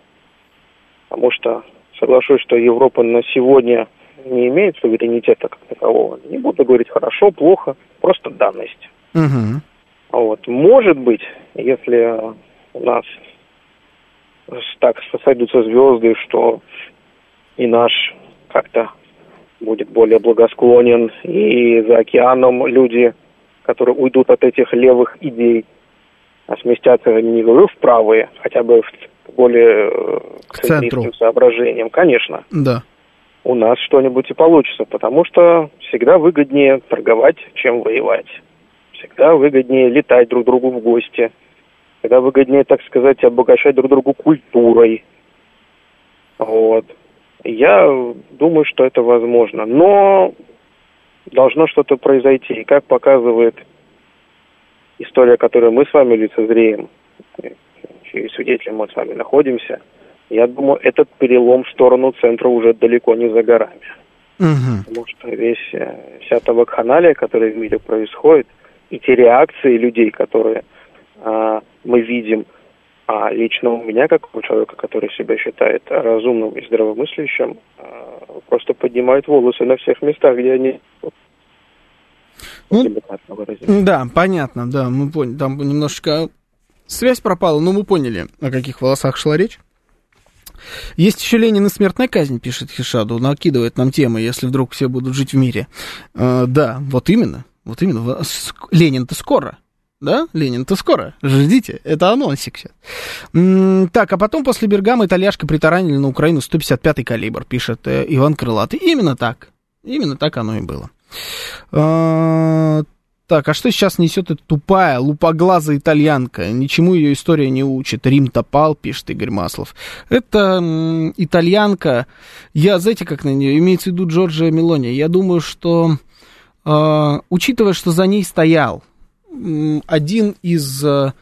Потому что соглашусь, что Европа на сегодня не имеет суверенитета как такового. Не буду говорить хорошо, плохо, просто данность. Угу. Вот. Может быть, если у нас так сойдутся звезды, что и наш как-то будет более благосклонен, и за океаном люди, которые уйдут от этих левых идей, а сместятся, не говорю, в правые, хотя бы в более э, к центру соображениям, конечно. Да. У нас что-нибудь и получится, потому что всегда выгоднее торговать, чем воевать всегда выгоднее летать друг другу в гости, всегда выгоднее, так сказать, обогащать друг другу культурой. Вот. Я думаю, что это возможно. Но должно что-то произойти. И как показывает история, которую мы с вами лицезреем, чьи свидетелем мы с вами находимся, я думаю, этот перелом в сторону центра уже далеко не за горами. Угу. Потому что весь, э, вся та вакханалия, которая в мире происходит, и те реакции людей, которые а, мы видим, а лично у меня, как у человека, который себя считает разумным и здравомыслящим, а, просто поднимают волосы на всех местах, где они ну, да, понятно, да, мы поняли. Там немножечко связь пропала, но мы поняли, о каких волосах шла речь. Есть еще Ленин и смертная казнь, пишет Хишаду, накидывает нам темы, если вдруг все будут жить в мире. Э, да, вот именно. Вот именно. Ленин-то скоро. Да, Ленин-то скоро. Ждите, это анонсик сейчас. так, а потом после Бергама итальяшка притаранили на Украину 155-й калибр, пишет э, Иван Крылатый. Именно так. Именно так оно и было. Так, а что сейчас несет эта тупая, лупоглазая итальянка? Ничему ее история не учит. Рим топал, пишет Игорь Маслов. Это м, итальянка, я, знаете, как на нее, имеется в виду Джорджия Мелони. Я думаю, что а, учитывая, что за ней стоял один из, э,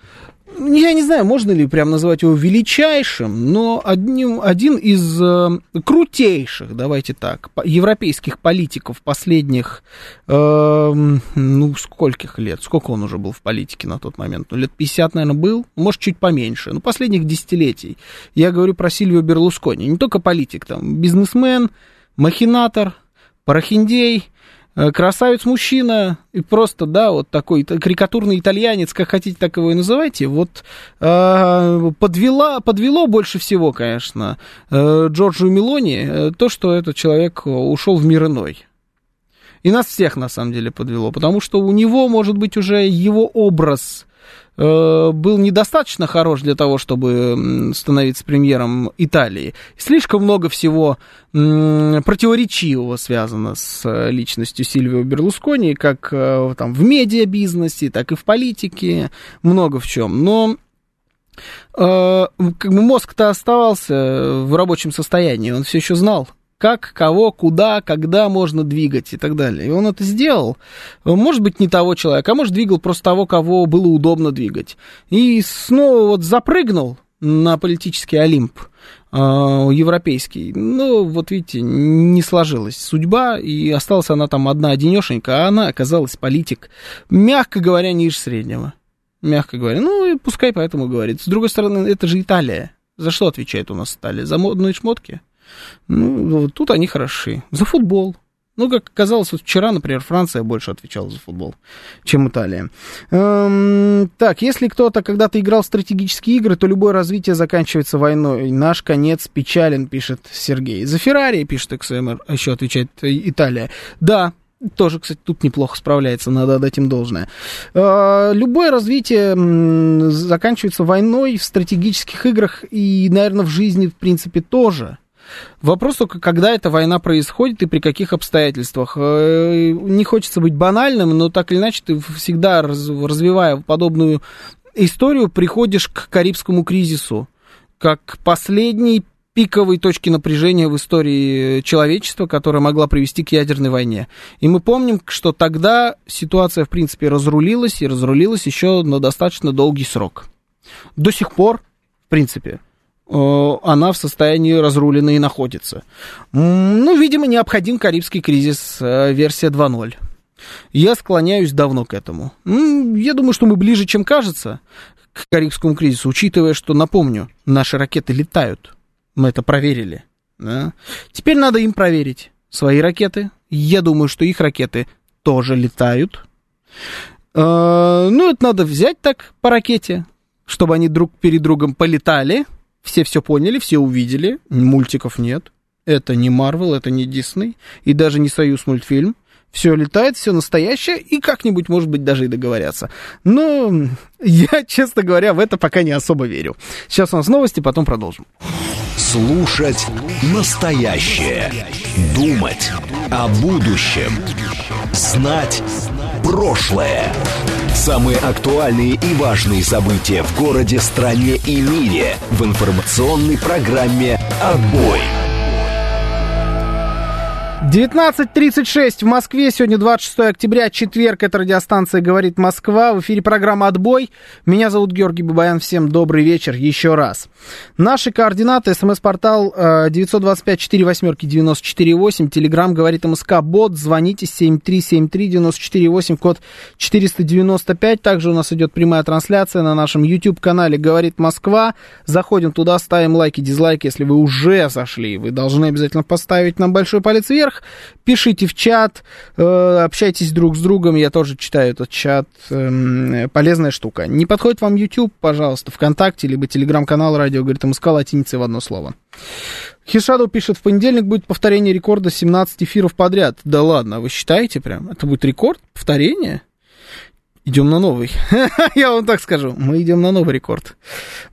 я не знаю, можно ли прям назвать его величайшим, но одним, один из э, крутейших, давайте так, европейских политиков последних, э, ну, скольких лет, сколько он уже был в политике на тот момент, ну, лет 50, наверное, был, может, чуть поменьше, ну, последних десятилетий. Я говорю про Сильвио Берлускони, не только политик, там, бизнесмен, махинатор, парахиндей, красавец-мужчина, и просто, да, вот такой карикатурный итальянец, как хотите, так его и называйте, вот э, подвела, подвело больше всего, конечно, э, Джорджу Мелони э, то, что этот человек ушел в мир иной. И нас всех, на самом деле, подвело, потому что у него, может быть, уже его образ э, был недостаточно хорош для того, чтобы становиться премьером Италии. Слишком много всего противоречивого связано с личностью Сильвио Берлускони, как э, там, в медиабизнесе, так и в политике, много в чем. Но э, мозг-то оставался в рабочем состоянии, он все еще знал, как, кого, куда, когда можно двигать и так далее. И он это сделал. Может быть, не того человека, а может, двигал просто того, кого было удобно двигать. И снова вот запрыгнул на политический Олимп э, европейский. Ну, вот видите, не сложилась судьба, и осталась она там одна одинешенька, а она оказалась политик, мягко говоря, ниже среднего. Мягко говоря. Ну, и пускай поэтому говорит. С другой стороны, это же Италия. За что отвечает у нас Италия? За модные шмотки? Ну, тут они хороши. За футбол. Ну, как оказалось, вот вчера, например, Франция больше отвечала за футбол, чем Италия. Эм, так, если кто-то когда-то играл в стратегические игры, то любое развитие заканчивается войной. Наш конец печален, пишет Сергей. За Феррари, пишет XMR, а еще отвечает Италия. Да, тоже, кстати, тут неплохо справляется, надо отдать им должное. Э, любое развитие заканчивается войной в стратегических играх и, наверное, в жизни, в принципе, тоже. Вопрос только, когда эта война происходит и при каких обстоятельствах. Э, не хочется быть банальным, но так или иначе ты всегда, развивая подобную историю, приходишь к Карибскому кризису, как последней пиковой точки напряжения в истории человечества, которая могла привести к ядерной войне. И мы помним, что тогда ситуация, в принципе, разрулилась, и разрулилась еще на достаточно долгий срок. До сих пор, в принципе, она в состоянии разруленной находится. Ну, видимо, необходим Карибский кризис э, версия 2.0. Я склоняюсь давно к этому. Я думаю, что мы ближе, чем кажется, к Карибскому кризису, учитывая, что, напомню, наши ракеты летают. Мы это проверили. Да? Теперь надо им проверить свои ракеты. Я думаю, что их ракеты тоже летают. Э, ну, это надо взять так по ракете, чтобы они друг перед другом полетали – все все поняли, все увидели, мультиков нет. Это не Марвел, это не Дисней, и даже не Союз мультфильм. Все летает, все настоящее, и как-нибудь, может быть, даже и договорятся. Но я, честно говоря, в это пока не особо верю. Сейчас у нас новости, потом продолжим. Слушать настоящее. Думать о будущем. Знать прошлое. Самые актуальные и важные события в городе, стране и мире в информационной программе «Отбой». 19.36 в Москве. Сегодня 26 октября, четверг. Это радиостанция «Говорит Москва». В эфире программа «Отбой». Меня зовут Георгий Бабаян. Всем добрый вечер еще раз. Наши координаты. СМС-портал 925-48-94-8. Телеграмм «Говорит МСК». Бот. Звоните 7373-94-8. Код 495. Также у нас идет прямая трансляция на нашем YouTube-канале «Говорит Москва». Заходим туда, ставим лайки, дизлайки. Если вы уже зашли, вы должны обязательно поставить нам большой палец вверх вверх, пишите в чат, э, общайтесь друг с другом, я тоже читаю этот чат, э, полезная штука. Не подходит вам YouTube, пожалуйста, ВКонтакте, либо телеграм-канал радио, говорит МСК, латиницей в одно слово. Хишаду пишет, в понедельник будет повторение рекорда 17 эфиров подряд. Да ладно, вы считаете прям? Это будет рекорд? Повторение? Идем на новый. Я вам так скажу. Мы идем на новый рекорд.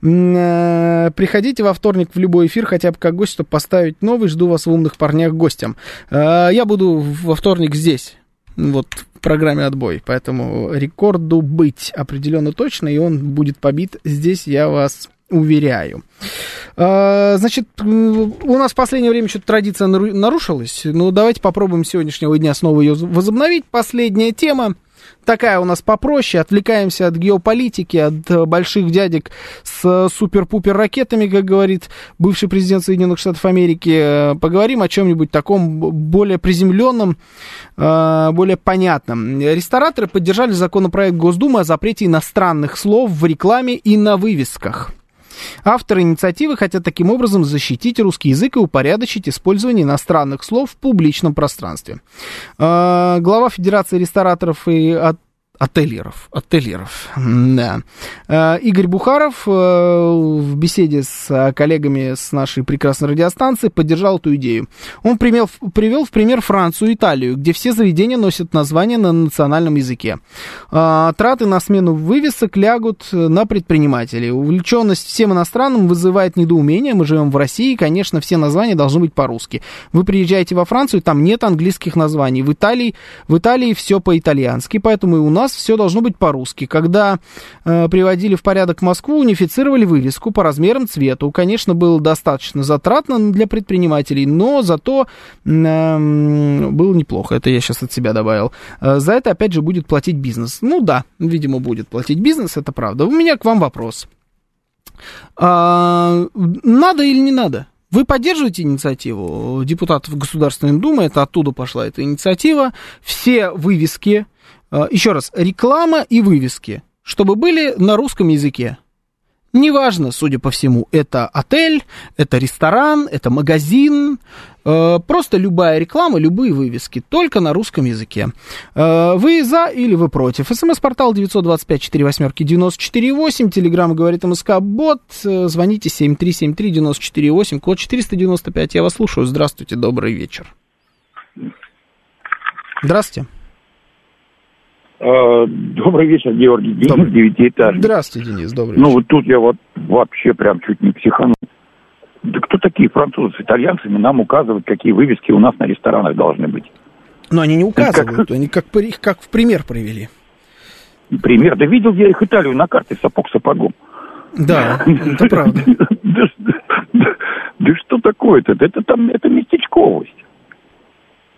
Э, приходите во вторник в любой эфир, хотя бы как гость, чтобы поставить новый. Жду вас в умных парнях гостям. Э, я буду во вторник здесь. Вот в программе отбой. Поэтому рекорду быть определенно точно, и он будет побит здесь, я вас уверяю. Э, значит, у нас в последнее время что-то традиция нарушилась. Ну, давайте попробуем сегодняшнего дня снова ее возобновить. Последняя тема такая у нас попроще, отвлекаемся от геополитики, от э, больших дядек с э, супер-пупер ракетами, как говорит бывший президент Соединенных Штатов Америки. Э, поговорим о чем-нибудь таком более приземленном, более понятном. Рестораторы поддержали законопроект Госдумы о запрете иностранных слов в рекламе и на вывесках. Авторы инициативы хотят таким образом защитить русский язык и упорядочить использование иностранных слов в публичном пространстве. А, глава Федерации рестораторов и Отельеров, отельеров, да. Э, Игорь Бухаров э, в беседе с коллегами с нашей прекрасной радиостанции поддержал эту идею. Он привел, привел в пример Францию и Италию, где все заведения носят название на национальном языке. Э, траты на смену вывесок лягут на предпринимателей. Увлеченность всем иностранным вызывает недоумение. Мы живем в России, конечно, все названия должны быть по-русски. Вы приезжаете во Францию, там нет английских названий. В Италии, в Италии все по-итальянски, поэтому и у нас все должно быть по-русски. Когда э, приводили в порядок Москву, унифицировали вывеску по размерам цвету. Конечно, было достаточно затратно для предпринимателей, но зато э, было неплохо. Это я сейчас от себя добавил. Э, за это, опять же, будет платить бизнес. Ну да, видимо, будет платить бизнес, это правда. У меня к вам вопрос. А, надо или не надо? Вы поддерживаете инициативу депутатов Государственной Думы, это оттуда пошла эта инициатива. Все вывески, еще раз, реклама и вывески, чтобы были на русском языке. Неважно, судя по всему, это отель, это ресторан, это магазин, э, просто любая реклама, любые вывески, только на русском языке. Э, вы за или вы против? СМС-портал 925-48-94-8, телеграмма говорит МСК Бот, э, звоните 7373-94-8, код 495, я вас слушаю, здравствуйте, добрый вечер. Здравствуйте. А, добрый вечер, Георгий. Денис, Добрый. девятиэтажный. Здравствуйте, Денис, добрый Ну вечер. вот тут я вот вообще прям чуть не психанул. Да кто такие французы с итальянцами нам указывают, какие вывески у нас на ресторанах должны быть? Но они не указывают, они как, их как в пример привели. Пример. Да видел я их Италию на карте сапог сапогом. Да, это правда. Да, что такое-то? Это там, это местечковость.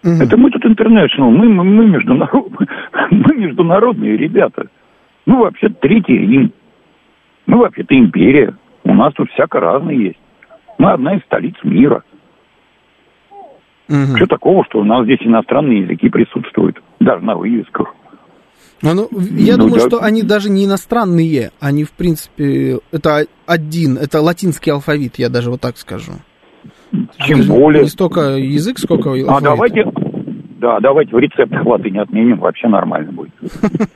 Это мы тут интернешнл, мы, мы, мы, международ- мы международные ребята. Мы вообще третий Рим. Мы вообще-то империя. У нас тут всяко разное есть. Мы одна из столиц мира. Что такого, что у нас здесь иностранные языки присутствуют, даже на вывесках. А ну, я Ну, думаю, да. что они даже не иностранные, они, в принципе, это один, это латинский алфавит, я даже вот так скажу. Тем же более. Не столько язык, сколько алфавит. А давайте, да, давайте в рецептах латыни отменим, вообще нормально будет.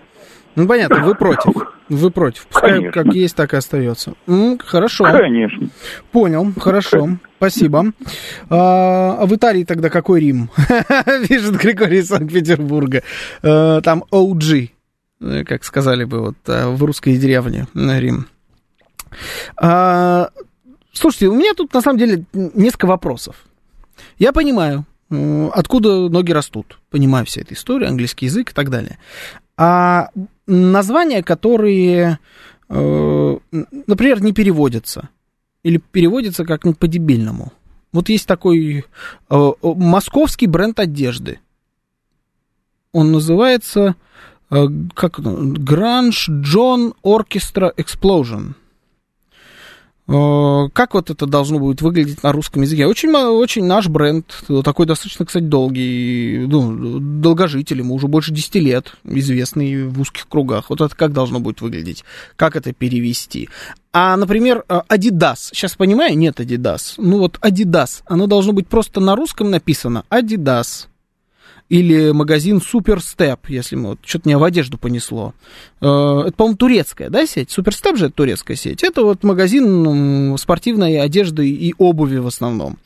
Ну, понятно, вы против. Вы против. Пускай Конечно. как есть, так и остается. М, хорошо. Конечно. Понял, хорошо. Спасибо. А, а в Италии тогда какой Рим? Пишет Григорий из Санкт-Петербурга. Э, Там OG, э, как сказали бы вот э, в русской деревне э, Рим. А, Слушайте, у меня тут на самом деле несколько вопросов. Я понимаю, откуда ноги растут. Понимаю вся эта история, английский язык и так далее. А названия, которые, э, например, не переводятся, или переводятся как-нибудь по-дебильному. Вот есть такой э, московский бренд одежды. Он называется э, как Гранж Джон Оркестра Explosion. Э, Как вот это должно будет выглядеть на русском языке? Очень, очень наш бренд, такой достаточно, кстати, долгий, ну, долгожитель, ему уже больше 10 лет, известный в узких кругах. Вот это как должно будет выглядеть? Как это перевести? А, например, э, Adidas. Сейчас понимаю, нет Adidas. Ну вот Adidas. Оно должно быть просто на русском написано Adidas. Или магазин Суперстеп, если мы вот что-то меня в одежду понесло. Э, Это, по-моему, турецкая, да, сеть? Суперстеп же это турецкая сеть. Это вот магазин спортивной одежды и обуви в основном.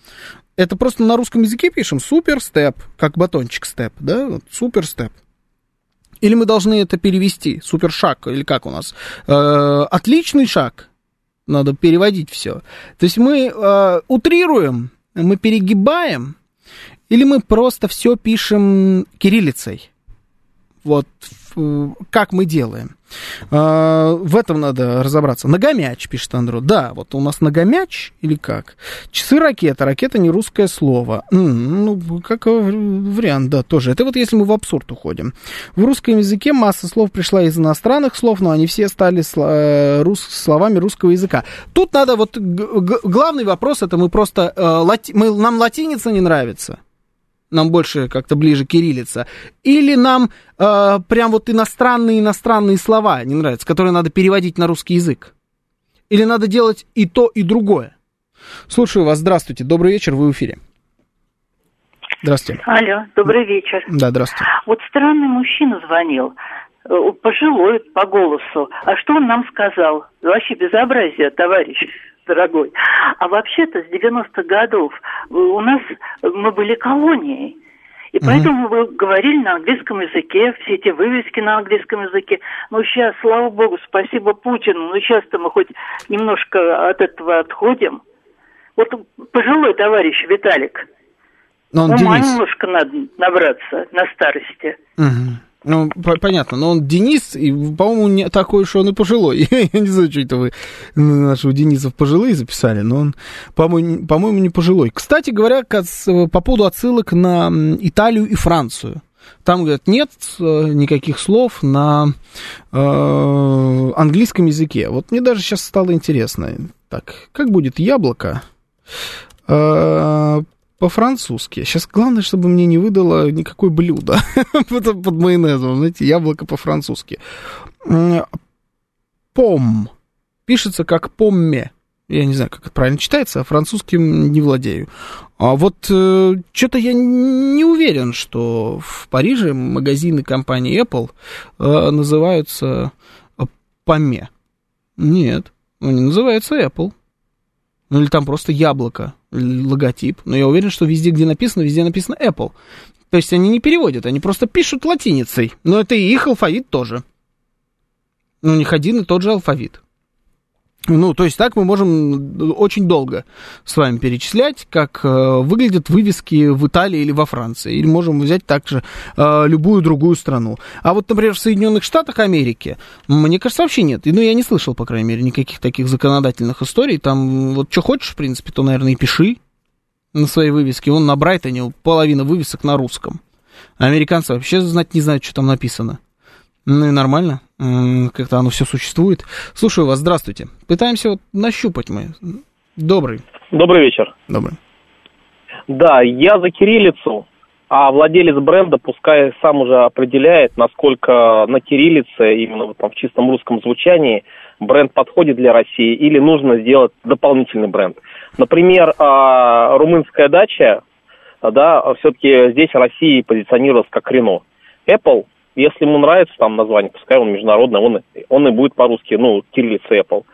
Это просто на русском языке пишем Суперстеп, как батончик степ, да, Суперстеп. Или мы должны это перевести, супершаг, или как у нас? Э, отличный шаг. Надо переводить все. То есть мы э, утрируем, мы перегибаем, или мы просто все пишем кириллицей. Вот ф- как мы делаем. А, В этом надо разобраться. Ногомяч, пишет Андро. Да, вот у нас ногомяч или как? Часы ракета. Ракета не русское слово. Ну, как э, вариант, да, тоже. Это вот если мы в абсурд уходим. В русском языке масса слов пришла из иностранных слов, но они все стали э, словами русского языка. Тут надо вот... Главный вопрос, это мы просто... э, мы, нам латиница не нравится нам больше как-то ближе кириллица, или нам э, прям вот иностранные иностранные слова не нравятся, которые надо переводить на русский язык, или надо делать и то и другое. Слушаю вас, здравствуйте, добрый вечер, вы в эфире. Здравствуйте. Алло, добрый вечер. Да, здравствуйте. Вот странный мужчина звонил. Э, пожилой по голосу. А что он нам сказал? Вообще безобразие, товарищ дорогой. А вообще-то с 90-х годов у нас мы были колонией. И поэтому мы говорили на английском языке, все эти вывески на английском языке. Ну, сейчас, слава богу, спасибо Путину, ну, сейчас-то мы хоть немножко от этого отходим. Вот пожилой товарищ Виталик, но он ума Денис. немножко надо набраться на старости. Угу. Ну, понятно, но он Денис, и, по-моему, не такой уж он и пожилой. Я не знаю, что это вы нашего Дениса в пожилые записали, но он, по-моему, по-моему, не пожилой. Кстати говоря, по поводу отсылок на Италию и Францию. Там, говорят, нет э, никаких слов на э, английском языке. Вот мне даже сейчас стало интересно. Так, как будет яблоко? Э, по-французски. Сейчас главное, чтобы мне не выдало никакое блюдо под майонезом. Знаете, яблоко по-французски. Пом. Пишется как помме. Я не знаю, как это правильно читается, а французским не владею. А вот э, что-то я не уверен, что в Париже магазины компании Apple э, называются Поме. Нет, они называются Apple. Ну или там просто яблоко, логотип. Но я уверен, что везде, где написано, везде написано Apple. То есть они не переводят, они просто пишут латиницей. Но это и их алфавит тоже. У них один и тот же алфавит. Ну, то есть так мы можем очень долго с вами перечислять, как э, выглядят вывески в Италии или во Франции. Или можем взять также э, любую другую страну. А вот, например, в Соединенных Штатах Америки, мне кажется, вообще нет. Ну, я не слышал, по крайней мере, никаких таких законодательных историй. Там вот что хочешь, в принципе, то, наверное, и пиши на своей вывеске. Вон на Брайтоне половина вывесок на русском. А американцы вообще знать не знают, что там написано. Ну и нормально, как-то оно все существует. Слушаю вас, здравствуйте. Пытаемся вот нащупать мы. Добрый. Добрый вечер. Добрый. Да, я за кириллицу, а владелец бренда пускай сам уже определяет, насколько на кириллице, именно вот там в чистом русском звучании, бренд подходит для России или нужно сделать дополнительный бренд. Например, а, румынская дача, да, все-таки здесь Россия позиционировалась как Рено. Apple если ему нравится там название, пускай он международный, он, он и будет по-русски, ну, кириллица Apple.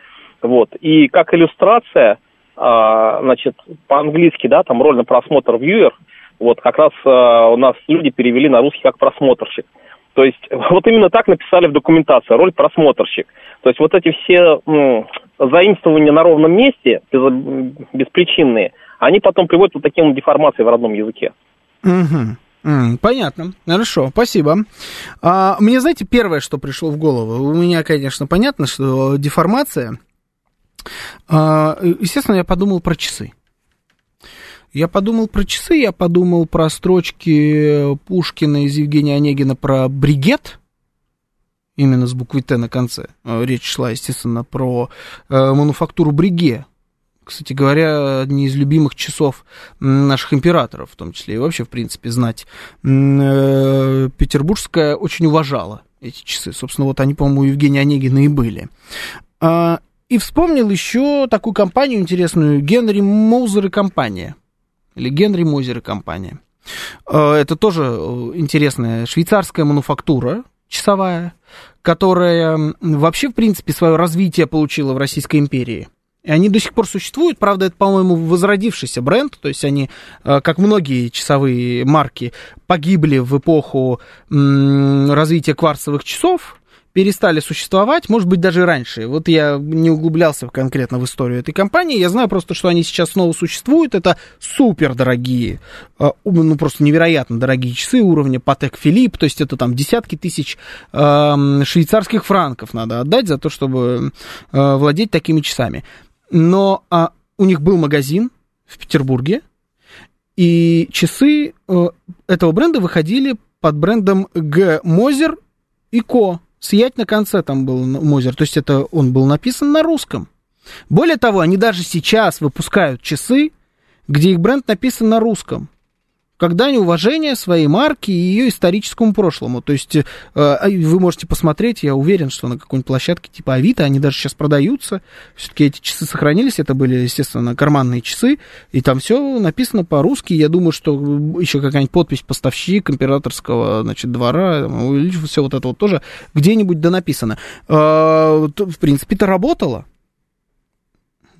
Вот. И как иллюстрация, а, значит, по-английски, да, там роль на просмотр viewer, вот как раз а, у нас люди перевели на русский как просмотрщик. То есть вот именно так написали в документации, роль просмотрщик. То есть вот эти все ну, заимствования на ровном месте, без, беспричинные, они потом приводят к вот таким деформациям в родном языке. Угу. Понятно. Хорошо, спасибо. А, мне, знаете, первое, что пришло в голову, у меня, конечно, понятно, что деформация. А, естественно, я подумал про часы. Я подумал про часы, я подумал про строчки Пушкина из Евгения Онегина про бригет, именно с буквой Т на конце. Речь шла, естественно, про э, мануфактуру бриге, кстати говоря, одни из любимых часов наших императоров, в том числе и вообще, в принципе, знать. Э, петербургская очень уважала эти часы. Собственно, вот они, по-моему, у Евгения Онегина и были. А, и вспомнил еще такую компанию интересную, Генри Моузер и компания. Или Генри Мозер и компания. А, это тоже э, интересная швейцарская мануфактура часовая, которая вообще, в принципе, свое развитие получила в Российской империи. И они до сих пор существуют, правда, это, по-моему, возродившийся бренд, то есть они, э, как многие часовые марки, погибли в эпоху развития кварцевых часов, перестали существовать, может быть, даже раньше. Вот я не углублялся конкретно в историю этой компании, я знаю просто, что они сейчас снова существуют, это супер дорогие, э, ну, просто невероятно дорогие часы уровня Patek Philippe, то есть это там десятки тысяч э, швейцарских франков надо отдать за то, чтобы э, владеть такими часами но а, у них был магазин в Петербурге, и часы э, этого бренда выходили под брендом Г. Мозер и Ко. Сиять на конце там был Мозер, то есть это он был написан на русском. Более того, они даже сейчас выпускают часы, где их бренд написан на русском. Как дань уважения своей марке и ее историческому прошлому. То есть э, вы можете посмотреть, я уверен, что на какой-нибудь площадке типа Авито, они даже сейчас продаются. Все-таки эти часы сохранились, это были, естественно, карманные часы, и там все написано по-русски. Я думаю, что еще какая-нибудь подпись поставщик императорского, значит, двора, все вот это вот тоже где-нибудь да написано. Э, в принципе, это работало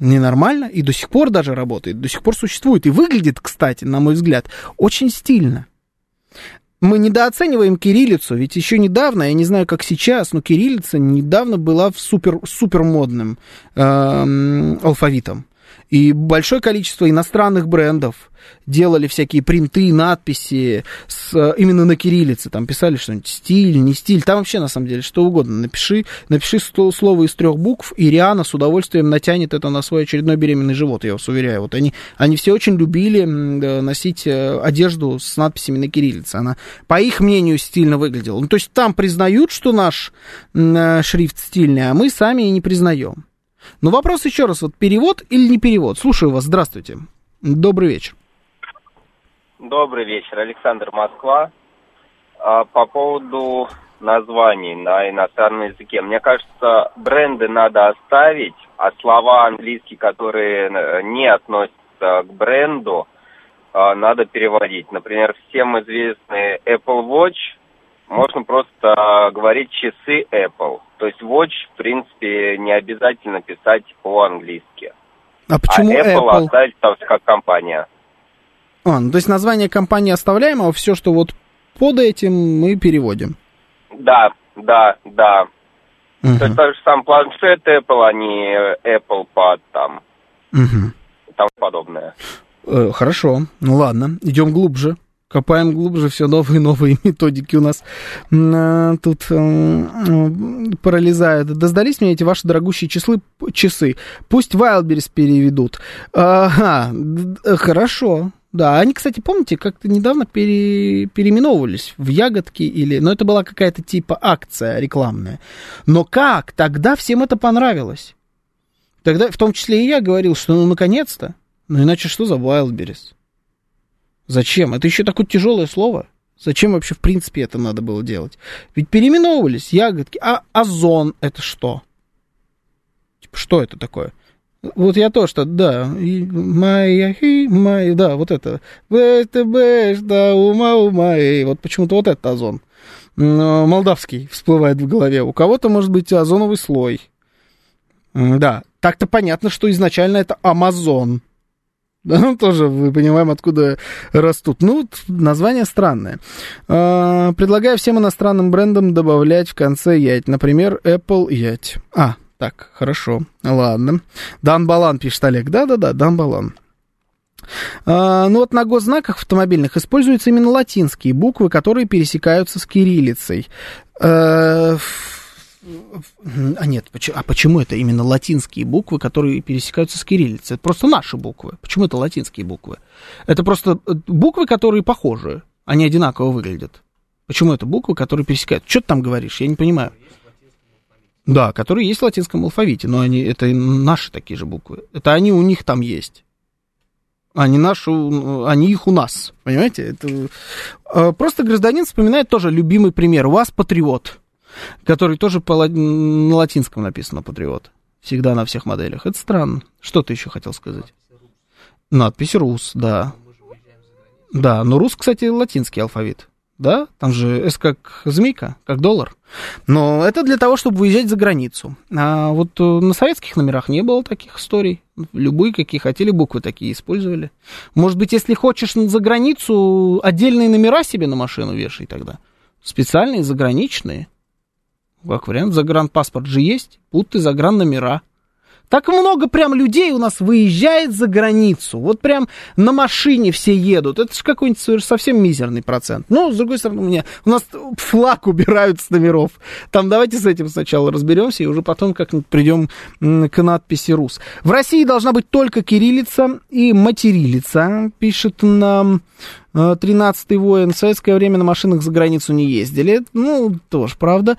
ненормально, и до сих пор даже работает, до сих пор существует. И выглядит, кстати, на мой взгляд, очень стильно. Мы недооцениваем кириллицу, ведь еще недавно, я не знаю, как сейчас, но кириллица недавно была супер, супер модным э, алфавитом. И большое количество иностранных брендов делали всякие принты, надписи с, именно на кириллице. Там писали что-нибудь стиль, не стиль. Там вообще, на самом деле, что угодно. Напиши, напиши слово из трех букв, и Риана с удовольствием натянет это на свой очередной беременный живот, я вас уверяю. Вот они, они все очень любили носить э, одежду с надписями на кириллице. Она, по их мнению, стильно выглядела. Ну, то есть там признают, что наш э, шрифт стильный, а мы сами и не признаем. Но вопрос еще раз, вот перевод или не перевод? Слушаю вас, здравствуйте. Добрый вечер. Добрый вечер, Александр Москва. А, по поводу названий на иностранном языке. Мне кажется, бренды надо оставить, а слова английские, которые э, не относятся к бренду, а, надо переводить. Например, всем известный Apple Watch можно просто говорить часы Apple. То есть Watch, в принципе, не обязательно писать по-английски. А почему а Apple, Apple? оставить как компания. А, ну, то есть название компании оставляем, а все, что вот под этим, мы переводим. Да, да, да. Угу. То есть тот же сам планшет Apple, а не Apple Pad там. И тому подобное. Э, хорошо, ну ладно, идем глубже. Копаем глубже, все новые и новые методики у нас а, тут а, пролезают. Да сдались мне эти ваши дорогущие числы, часы. Пусть Wildberries переведут. Ага, хорошо. Да, они, кстати, помните, как-то недавно пере, переименовывались в ягодки или... Но это была какая-то типа акция рекламная. Но как? Тогда всем это понравилось. Тогда, в том числе и я говорил, что ну наконец-то. Ну иначе что за Wildberries? Зачем? Это еще такое тяжелое слово. Зачем вообще в принципе это надо было делать? Ведь переименовывались ягодки. А озон это что? Типа, что это такое? Вот я то, что, да, моя, моя, да, вот это. ВТБ, да, ума, ума, и вот почему-то вот этот озон. Молдавский всплывает в голове. У кого-то может быть озоновый слой. Да, так-то понятно, что изначально это Амазон. Ну, тоже мы понимаем, откуда растут. Ну, название странное. А, предлагаю всем иностранным брендам добавлять в конце ять. Например, Apple ять. А, так, хорошо. Ладно. Дан Балан пишет Олег. Да-да-да, Дан Балан. А, ну вот на госзнаках автомобильных используются именно латинские буквы, которые пересекаются с кириллицей. А, а нет, а почему это именно латинские буквы, которые пересекаются с кириллицей? Это просто наши буквы. Почему это латинские буквы? Это просто э, буквы, которые похожи, они одинаково выглядят. Почему это буквы, которые пересекают? Что ты там говоришь? Я не понимаю. Да, которые есть в латинском алфавите, но они, это наши такие же буквы. Это они у них там есть. Они наши, они их у нас, понимаете? Это... Э, просто гражданин вспоминает тоже любимый пример. У вас патриот который тоже по, на латинском написано «Патриот». Всегда на всех моделях. Это странно. Что ты еще хотел сказать? Надпись «Рус», да. Да, но «Рус», кстати, латинский алфавит. Да, там же «С» как змейка, как доллар. Но это для того, чтобы выезжать за границу. А вот э, на советских номерах не было таких историй. Любые, какие хотели, буквы такие использовали. Может быть, если хочешь за границу, отдельные номера себе на машину вешай тогда. Специальные, заграничные. Как вариант, загранпаспорт же есть, будто загранномера. Так много прям людей у нас выезжает за границу. Вот прям на машине все едут. Это же какой-нибудь совсем мизерный процент. Но, с другой стороны, у, меня, у нас флаг убирают с номеров. Там давайте с этим сначала разберемся, и уже потом как-нибудь придем к надписи «Рус». В России должна быть только кириллица и материлица, пишет нам 13-й воин. В советское время на машинах за границу не ездили. Ну, тоже правда.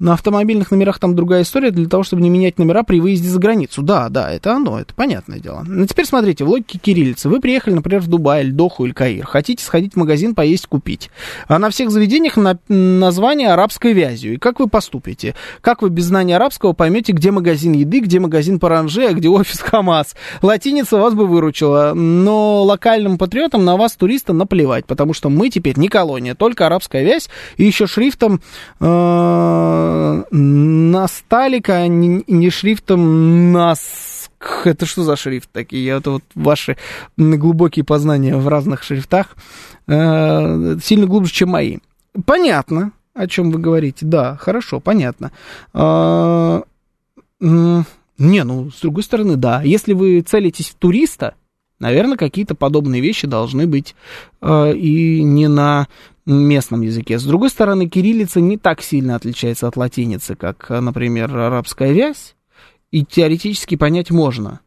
На автомобильных номерах там другая история для того, чтобы не менять номера при выезде за границу. Да, да, это оно, это понятное дело. Ну, теперь смотрите, в логике кириллицы. Вы приехали, например, в Дубай, или Доху или Каир. Хотите сходить в магазин, поесть, купить. А на всех заведениях на название арабской вязью. И как вы поступите? Как вы без знания арабского поймете, где магазин еды, где магазин Паранже, а где офис Хамас? Латиница вас бы выручила. Но локальным патриотам на вас, туриста, наплевать. Потому что мы теперь не колония, только арабская вязь. И еще шрифтом... Э на сталика, а не, шрифтом нас. Это что за шрифт такие? Это вот ваши глубокие познания в разных шрифтах э, сильно глубже, чем мои. Понятно, о чем вы говорите. Да, хорошо, понятно. Э, не, ну, с другой стороны, да. Если вы целитесь в туриста, наверное, какие-то подобные вещи должны быть э, и не на местном языке. С другой стороны, кириллица не так сильно отличается от латиницы, как, например, арабская вязь, и теоретически понять можно,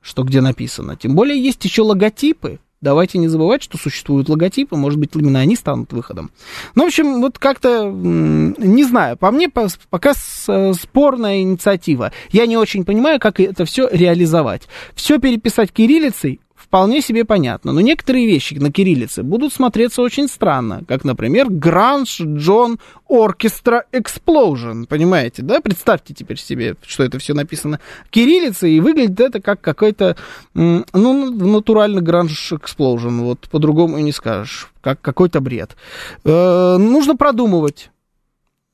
что где написано. Тем более есть еще логотипы. Давайте не забывать, что существуют логотипы, может быть, именно они станут выходом. Ну, в общем, вот как-то, не знаю, по мне пока спорная инициатива. Я не очень понимаю, как это все реализовать. Все переписать кириллицей вполне себе понятно. Но некоторые вещи на кириллице будут смотреться очень странно, как, например, Гранж Джон Оркестра Explosion, понимаете, да? Представьте теперь себе, что это все написано кириллицей, и выглядит это как какой-то, ну, натуральный Гранж Explosion, вот по-другому и не скажешь, как какой-то бред. Э, нужно продумывать,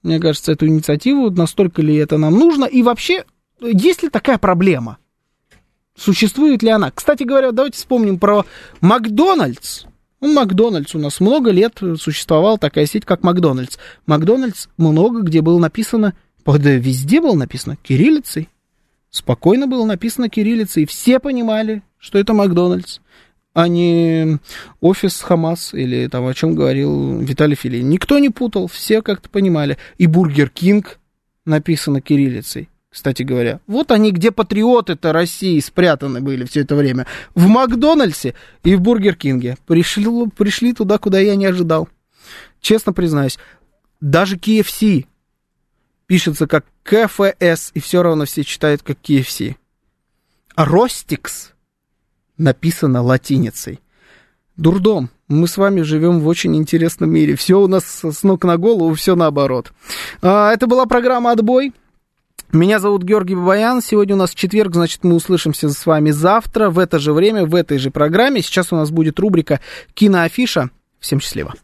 мне кажется, эту инициативу, настолько ли это нам нужно, и вообще, есть ли такая проблема? Существует ли она? Кстати говоря, давайте вспомним про Макдональдс. Ну, Макдональдс у нас много лет существовала такая сеть, как Макдональдс. Макдональдс много где было написано, везде было написано кириллицей. Спокойно было написано кириллицей. Все понимали, что это Макдональдс, а не офис Хамас или там о чем говорил Виталий Филин. Никто не путал, все как-то понимали. И Бургер Кинг написано кириллицей кстати говоря. Вот они, где патриоты-то России спрятаны были все это время. В Макдональдсе и в Бургер Кинге. Пришли, пришли туда, куда я не ожидал. Честно признаюсь, даже KFC пишется как КФС, и все равно все читают как KFC. А Ростикс написано латиницей. Дурдом. Мы с вами живем в очень интересном мире. Все у нас с ног на голову, все наоборот. А, это была программа «Отбой». Меня зовут Георгий Бабаян. Сегодня у нас четверг, значит, мы услышимся с вами завтра в это же время, в этой же программе. Сейчас у нас будет рубрика «Киноафиша». Всем счастливо.